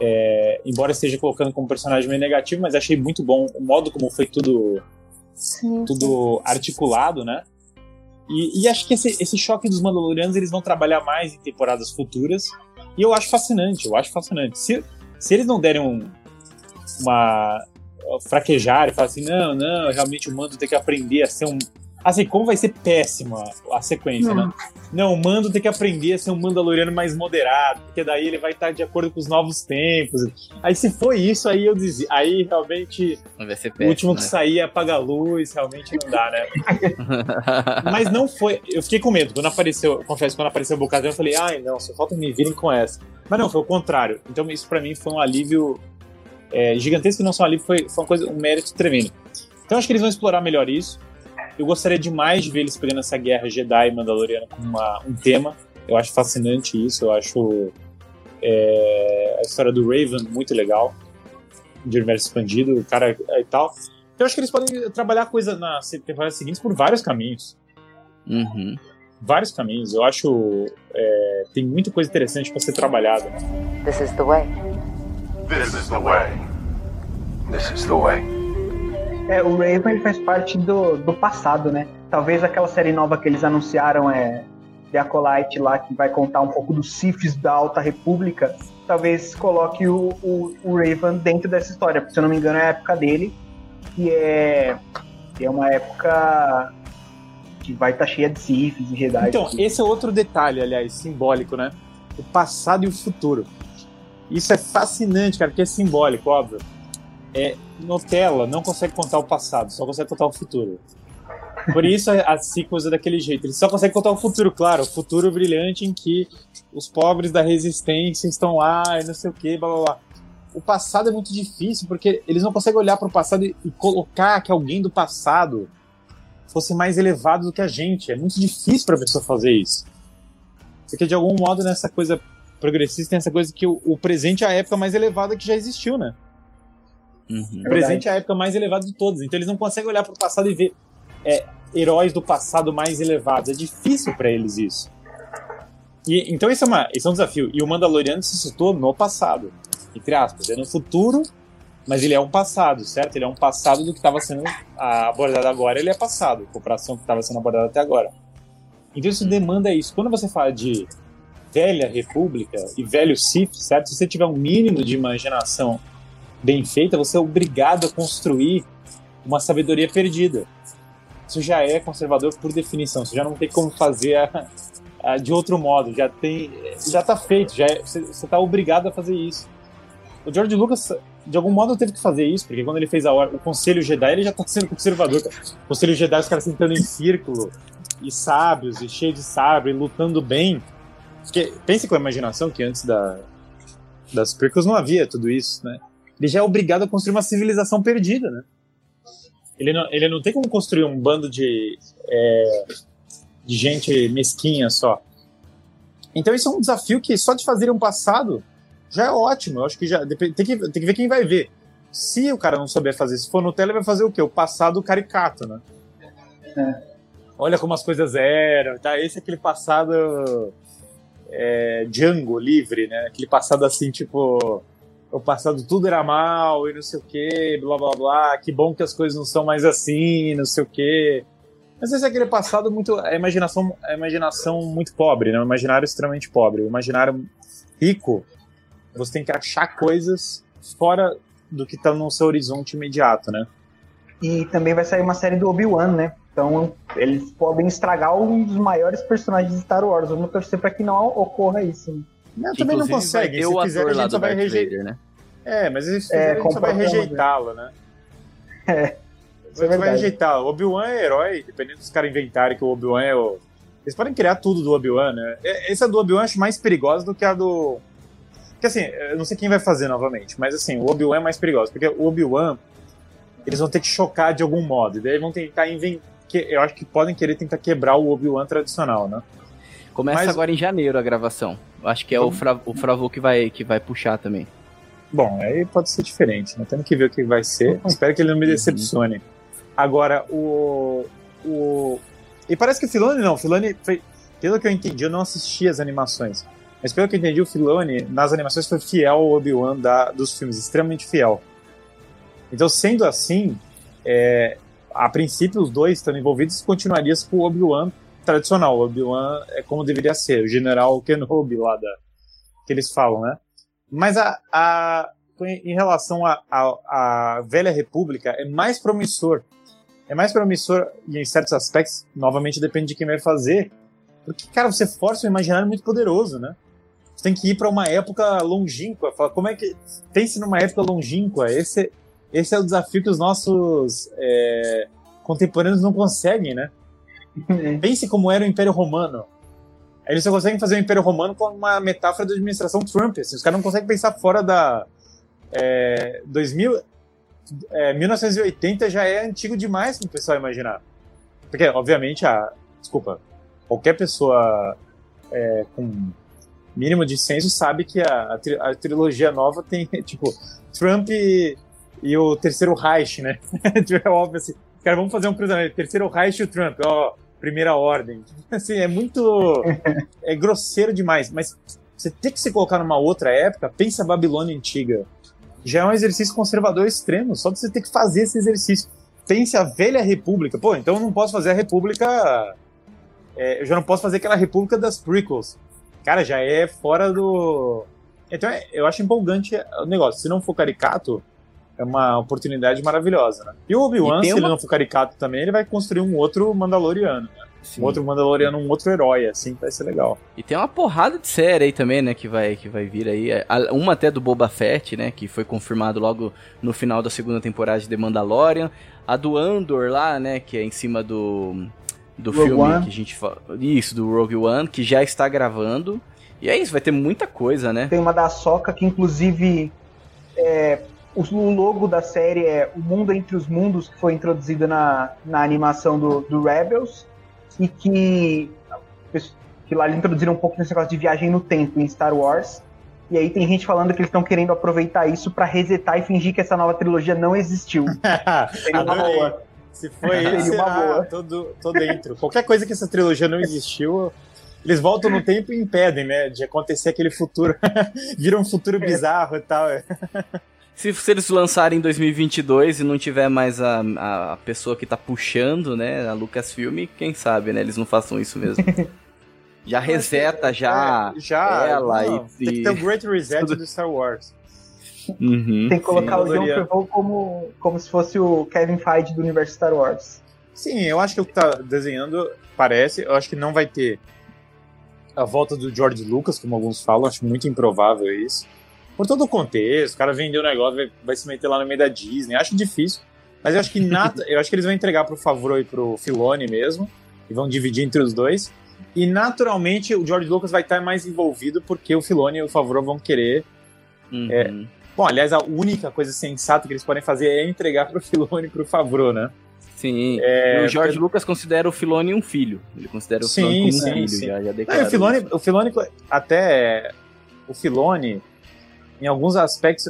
É, embora esteja colocando como personagem meio negativo, mas achei muito bom o modo como foi tudo, Sim. tudo articulado, né? E, e acho que esse, esse choque dos Mandalorianos eles vão trabalhar mais em temporadas futuras. E eu acho fascinante, eu acho fascinante. Se, se eles não derem um, uma. fraquejar e falar assim, não, não, realmente o Mando tem que aprender a ser um. Assim, como vai ser péssima a sequência, né? Não, o Mando tem que aprender a ser um Mandaloriano mais moderado, porque daí ele vai estar de acordo com os novos tempos. Aí se foi isso, aí eu dizia. Aí realmente Vai ser o péssimo, último que né? sair é apagar a luz, realmente não dá, né? Mas não foi. Eu fiquei com medo. Quando apareceu, eu confesso, quando apareceu o Bocadão, eu falei, ai não, só falta me virem com essa. Mas não, foi o contrário. Então isso pra mim foi um alívio é, gigantesco, e não só um alívio, foi, foi uma coisa, um mérito tremendo. Então acho que eles vão explorar melhor isso. Eu gostaria demais de ver eles pegando essa guerra Jedi e Mandaloriana como uma, um tema. Eu acho fascinante isso, eu acho é, a história do Raven muito legal, de universo expandido, o cara e tal. Então acho que eles podem trabalhar coisa nas temporadas seguintes por vários caminhos. Uhum. Vários caminhos. Eu acho é, tem muita coisa interessante para ser trabalhada. This is the way. This is the way. This is the way. É, o Raven ele faz parte do, do passado, né? Talvez aquela série nova que eles anunciaram é The Acolyte lá, que vai contar um pouco dos Siths da Alta República, talvez coloque o, o, o Raven dentro dessa história, porque se eu não me engano é a época dele, que é, que é uma época que vai estar cheia de Siths e Jedi. Então, esse é outro detalhe, aliás, simbólico, né? O passado e o futuro. Isso é fascinante, cara, porque é simbólico, óbvio. É, Nutella não consegue contar o passado, só consegue contar o futuro. Por isso a sequels é daquele jeito. Ele só consegue contar o futuro, claro, o futuro brilhante em que os pobres da resistência estão lá e não sei o que, blá blá blá. O passado é muito difícil porque eles não conseguem olhar para o passado e, colocar que alguém do passado fosse mais elevado do que a gente. É muito difícil para a pessoa fazer isso. Porque de algum modo nessa coisa progressista tem essa coisa que o presente é a época mais elevada que já existiu, né? Uhum. O presente é a época mais elevada de todas. Então eles não conseguem olhar para o passado e ver é, heróis do passado mais elevados. É difícil para eles isso. E, então isso é, uma, isso é um desafio. E o Mandaloriano se citou no passado, entre aspas. É no futuro, mas ele é um passado, certo? Ele é um passado do que estava sendo abordado agora. Ele é passado, comparação que estava sendo abordada até agora. Então isso demanda isso. Quando você fala de velha república e velho Sith, certo? Se você tiver um mínimo de imaginação bem feita, você é obrigado a construir uma sabedoria perdida. Isso já é conservador por definição. Você já não tem como fazer a, a, de outro modo. Já tem, já está feito. Já é, você está obrigado a fazer isso. O George Lucas, de algum modo, teve que fazer isso, porque quando ele fez a, o Conselho Jedi, ele já está sendo conservador. O Conselho Jedi, os caras sentando em círculo e sábios e cheio de sabre, lutando bem. Porque pense com a imaginação que antes da, das prequels não havia tudo isso, né? Ele já é obrigado a construir uma civilização perdida, né? Ele não, ele não tem como construir um bando de, é, de gente mesquinha só. Então isso é um desafio que só de fazer um passado já é ótimo. Eu acho que já tem que, tem que ver quem vai ver. Se o cara não souber fazer, se for no tele, vai fazer o quê? O passado caricato, né? É. Olha como as coisas eram, tá? Esse é aquele passado é, Django livre, né? Aquele passado assim, tipo, o passado tudo era mal e não sei o que, blá blá blá, que bom que as coisas não são mais assim, não sei o que. Mas esse é aquele passado muito. A imaginação, a imaginação muito pobre, né? O imaginário extremamente pobre. O imaginário rico, você tem que achar coisas fora do que está no seu horizonte imediato, né? E também vai sair uma série do Obi-Wan, né? Então eles podem estragar um dos maiores personagens de Star Wars. Vamos torcer para que não ocorra isso. Né? Não, também não consegue. Se Se o quiser, a gente só vai rejeitar. Né? É, mas se É, fizer, a gente só vai né? rejeitá-lo, né? É. Você vai verdade. rejeitar. O Obi-Wan é herói, dependendo dos caras inventarem que o Obi-Wan é o. Eles podem criar tudo do Obi-Wan, né? É- Essa do Obi-Wan eu acho mais perigosa do que a do. Porque assim, eu não sei quem vai fazer novamente, mas assim, o Obi-Wan é mais perigoso, porque o Obi-Wan eles vão ter que chocar de algum modo, e daí vão tentar inventar. Eu acho que podem querer tentar quebrar o Obi-Wan tradicional, né? Começa Mas- agora em janeiro a gravação. Acho que é o, Fra, o Fravô que vai, que vai puxar também. Bom, aí pode ser diferente, né? Temos que ver o que vai ser. Espero que ele não me decepcione. Agora, o. o... E parece que o Filoni não. O Filoni, foi... pelo que eu entendi, eu não assisti as animações. Mas pelo que eu entendi, o Filoni, nas animações, foi fiel ao Obi-Wan da- dos filmes, extremamente fiel. Então, sendo assim, é, a princípio, os dois estando envolvidos, continuaria com o Obi-Wan tradicional. O Obi-Wan é como deveria ser, o general Kenobi lá da, que eles falam, né? Mas a, a, em relação à Velha República, é mais promissor. É mais promissor, e em certos aspectos, novamente depende de quem vai fazer, porque, cara, você força um imaginário muito poderoso, né? Você tem que ir para uma época longínqua. Fala, como é que. Pense numa época longínqua. Esse, esse é o desafio que os nossos é, contemporâneos não conseguem, né? Pense como era o Império Romano. Eles só conseguem fazer o Império Romano com uma metáfora da administração Trump. Assim, os caras não conseguem pensar fora da. É, 2000, é, 1980 já é antigo demais para o pessoal imaginar. Porque, obviamente, a. Desculpa. Qualquer pessoa é, com mínimo de senso sabe que a, a, tri- a trilogia nova tem, tipo, Trump e, e o terceiro Reich, né? Tipo, é óbvio assim. Cara, vamos fazer um cruzamento. Terceiro Reich e o Trump, ó, primeira ordem. Assim, é muito. É grosseiro demais. Mas você tem que se colocar numa outra época, pensa a Babilônia antiga. Já é um exercício conservador extremo, só de você ter que fazer esse exercício. Pense a velha república. Pô, então eu não posso fazer a república é, eu já não posso fazer aquela república das prequels. Cara, já é fora do. Então é- eu acho empolgante o negócio. Se não for caricato, é uma oportunidade maravilhosa, né? E o Obi-Wan, se ele uma- não for caricato também, ele vai construir um outro Mandaloriano. Né? Sim. Um outro Mandaloriano, um outro herói, assim, vai ser legal. E tem uma porrada de série aí também, né, que vai, que vai vir aí. É, Uma até do Boba Fett, né, que foi confirmado logo no final da segunda temporada de The Mandalorian. A do Andor lá, né, que é em cima do, do Rogue filme One. que a gente fala. Isso, do Rogue One, que já está gravando. E é isso, vai ter muita coisa, né? Tem uma da Soca que, inclusive, é, o logo da série é O Mundo Entre os Mundos, que foi introduzida na, na animação do, do Rebels, e que, que lá eles introduziram um pouco desse negócio de viagem no tempo em Star Wars. E aí tem gente falando que eles estão querendo aproveitar isso pra resetar e fingir que essa nova trilogia não existiu. Seria uma boa. Se foi esse, uma boa. tô, tô dentro. Qualquer coisa que essa trilogia não existiu, eles voltam no tempo e impedem, né, de acontecer aquele futuro. Vira um futuro bizarro e tal. É. Se, se eles lançarem em 2022 e não tiver mais a, a, a pessoa que tá puxando, né, a Lucasfilm, quem sabe, né, eles não façam isso mesmo. Já reseta, já. É, já ela não, e- Tem que ter o Great Reset tudo. do Star Wars. Uhum. Tem que colocar o John. Favreau como, como se fosse o Kevin Feige do universo Star Wars. Sim, eu acho que o que tá desenhando parece. Eu acho que não vai ter a volta do George Lucas, como alguns falam. Acho muito improvável isso. Por todo o contexto, o cara vendeu o negócio, vai, vai se meter lá no meio da Disney. Acho difícil. Mas eu acho que nada, eu acho que eles vão entregar pro Favreau e pro Filoni mesmo. E vão dividir entre os dois. E naturalmente o George Lucas vai estar mais envolvido porque o Filoni e o Favreau vão querer. Uhum. É. Bom, aliás, a única coisa sensata que eles podem fazer é entregar pro Filoni e pro Favreau, né? Sim. É, e o George porque- Lucas considera o Filoni um filho. Ele considera o Sim, Filoni como sim, um filho, sim. já, já Não, o Filoni, isso. o Filoni, até o Filoni, em alguns aspectos,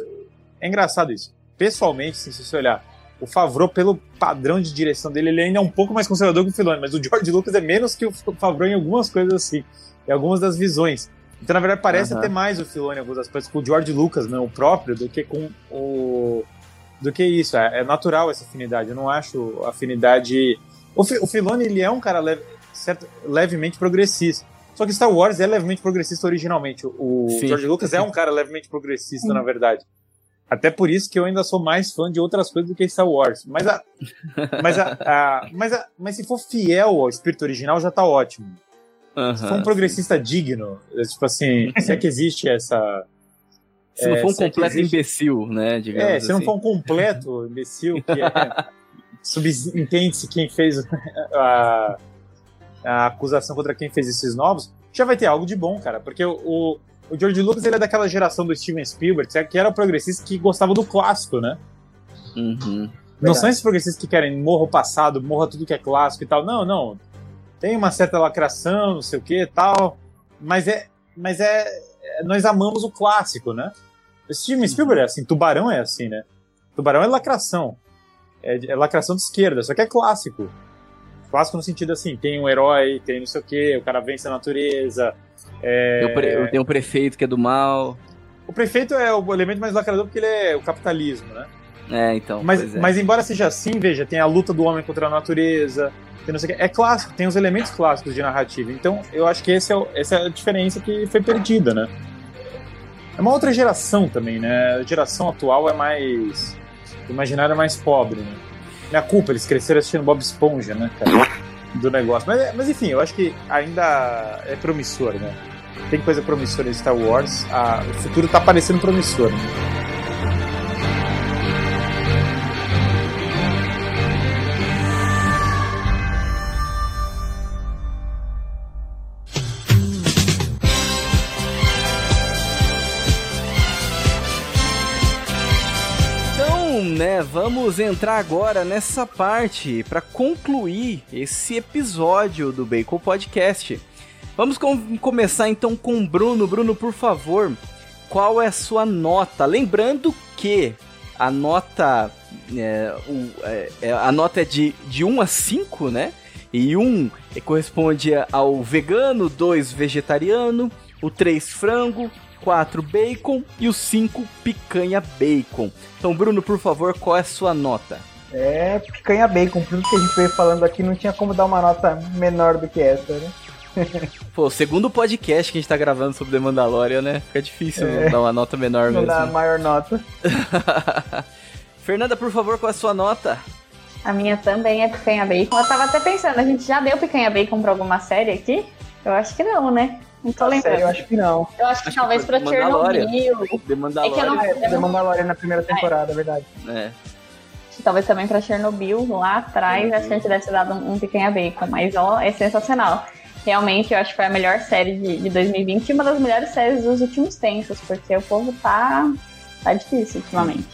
é engraçado isso. Pessoalmente, assim, se você olhar, o Favreau, pelo padrão de direção dele, ele ainda é um pouco mais conservador que o Filoni, mas o George Lucas é menos que o Favreau em algumas coisas assim, em algumas das visões. Então, na verdade, parece Aham. até mais o Filoni em alguns aspectos com o George Lucas, né, o próprio, do que com o do que isso. É, é natural essa afinidade. Eu não acho afinidade. O, Fi- o Filoni ele é um cara leve- certo- levemente progressista. Só que Star Wars é levemente progressista originalmente. O Sim. George Lucas é um cara levemente progressista, na verdade. Até por isso que eu ainda sou mais fã de outras coisas do que Star Wars. Mas, a, mas, a, a- mas, a- mas se for fiel ao espírito original, já tá ótimo. Se for um progressista digno, é tipo assim, se é que existe essa. sim. Se não é, for um é completo existe- imbecil, né? Digamos É, se não assim. for um completo imbecil, que é. Subentende-se quem fez a, a acusação contra quem fez esses novos, já vai ter algo de bom, cara. Porque o, o, o George Lucas ele é daquela geração do Steven Spielberg, que era o progressista que gostava do clássico, né? Uhum. Não são esses progressistas que querem morra o passado, morra tudo que é clássico e tal. Não, não. Tem uma certa lacração, não sei o que e tal. Mas é. Mas é, é- Nós amamos o clássico, né? O Steven Spielberg é assim, Tubarão é assim, né? Tubarão é lacração. É, é lacração de esquerda, só que é clássico. Clássico no sentido assim, tem um herói, tem não sei o que, o cara vence a natureza. é- Tem, o pre- tem o prefeito que é do mal. O prefeito é o elemento mais lacrador porque ele é o capitalismo, né? É, então. Mas, é. mas embora seja assim, veja, tem a luta do homem contra a natureza, tem não sei o quê. é clássico, tem os elementos clássicos de narrativa. Então, eu acho que é o- essa é a diferença que foi perdida, né? É uma outra geração também, né? A geração atual é mais. O imaginário é mais pobre, né? Minha culpa, eles cresceram assistindo Bob Esponja, né, cara? Do negócio. Mas, mas enfim, eu acho que ainda é promissor, né? Tem coisa promissora em Star Wars. Ah, o futuro tá parecendo promissor, né? Vamos entrar agora nessa parte para concluir esse episódio do Bacon Podcast. Vamos com- começar então com o Bruno. Bruno, por favor, qual é a sua nota? Lembrando que a nota é, o- é, é- a nota é de, de 1 a 5, né? E 1 corresponde ao vegano, 2 vegetariano, o 3 frango, 4 bacon e o 5 picanha bacon. Então, Bruno, por favor, qual é a sua nota? É picanha bacon, tudo que a gente veio falando aqui não tinha como dar uma nota menor do que essa, né? Pô, segundo podcast que a gente tá gravando sobre The Mandalorian, né? Fica difícil É. dar uma nota menor Não mesmo. a maior nota. Fernanda, por favor, qual é a sua nota? A minha também é picanha bacon. Eu tava até pensando, a gente já deu picanha bacon pra alguma série aqui? Eu acho que não, né? Não tô lembrando. Sério, eu acho que não. Eu acho que Acho que talvez foi pra Mandalorian. Chernobyl. The Mandalorian. não- É, The Mandalorian na primeira temporada, é verdade. É. Talvez também pra Chernobyl, lá atrás, acho que a gente deve ter dado um, um picanha bacon. Mas ó, é sensacional. Realmente, eu acho que foi a melhor série de, de 2020 e uma das melhores séries dos últimos tempos, porque o povo tá, tá difícil ultimamente.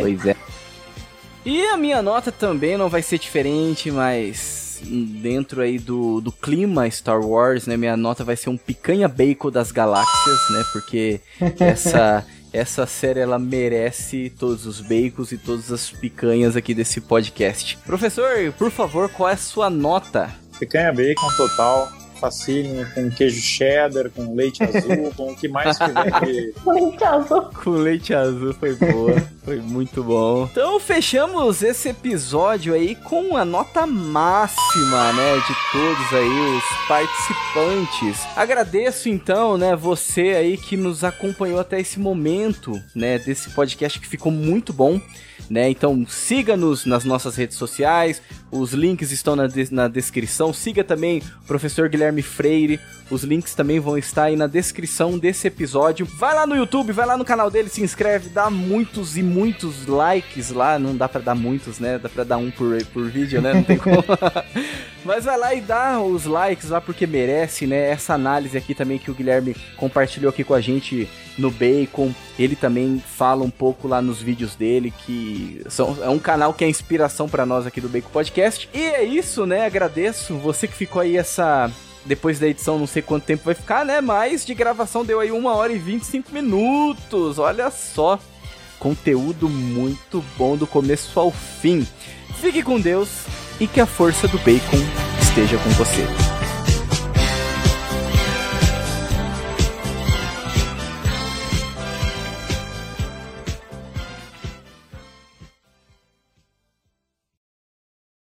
Pois é. E a minha nota também não vai ser diferente, mas dentro aí do, do clima Star Wars, né? Minha nota vai ser um picanha bacon das galáxias, né? Porque essa, essa série ela merece todos os bacons e todas as picanhas aqui desse podcast. Professor, por favor, qual é a sua nota? Picanha bacon total, facílimo, com queijo cheddar, com leite azul, com o que mais tiver Leite azul. Com leite azul foi boa, foi muito bom. Então fechamos esse episódio aí com a nota máxima, né, de todos aí os participantes. Agradeço então, né, você aí que nos acompanhou até esse momento, né, desse podcast que ficou muito bom. Né? Então siga-nos nas nossas redes sociais, os links estão na, des- na descrição. Siga também o professor Guilherme Freire, os links também vão estar aí na descrição desse episódio. Vai lá no YouTube, vai lá no canal dele, se inscreve, dá muitos e muitos likes lá. Não dá pra dar muitos, né? Dá pra dar um por, por vídeo, né? Não tem como. Mas vai lá e dá os likes lá porque merece, né? Essa análise aqui também que o Guilherme compartilhou aqui com a gente no Bacon. Ele também fala um pouco lá nos vídeos dele que são, é um canal que é inspiração pra nós aqui do Bacon Podcast. E é isso, né? Agradeço você que ficou aí essa depois da edição, não sei quanto tempo vai ficar, né? Mas de gravação deu aí 1 hora e 25 minutos. Olha só. Conteúdo muito bom do começo ao fim. Fique com Deus e que a força do bacon esteja com você.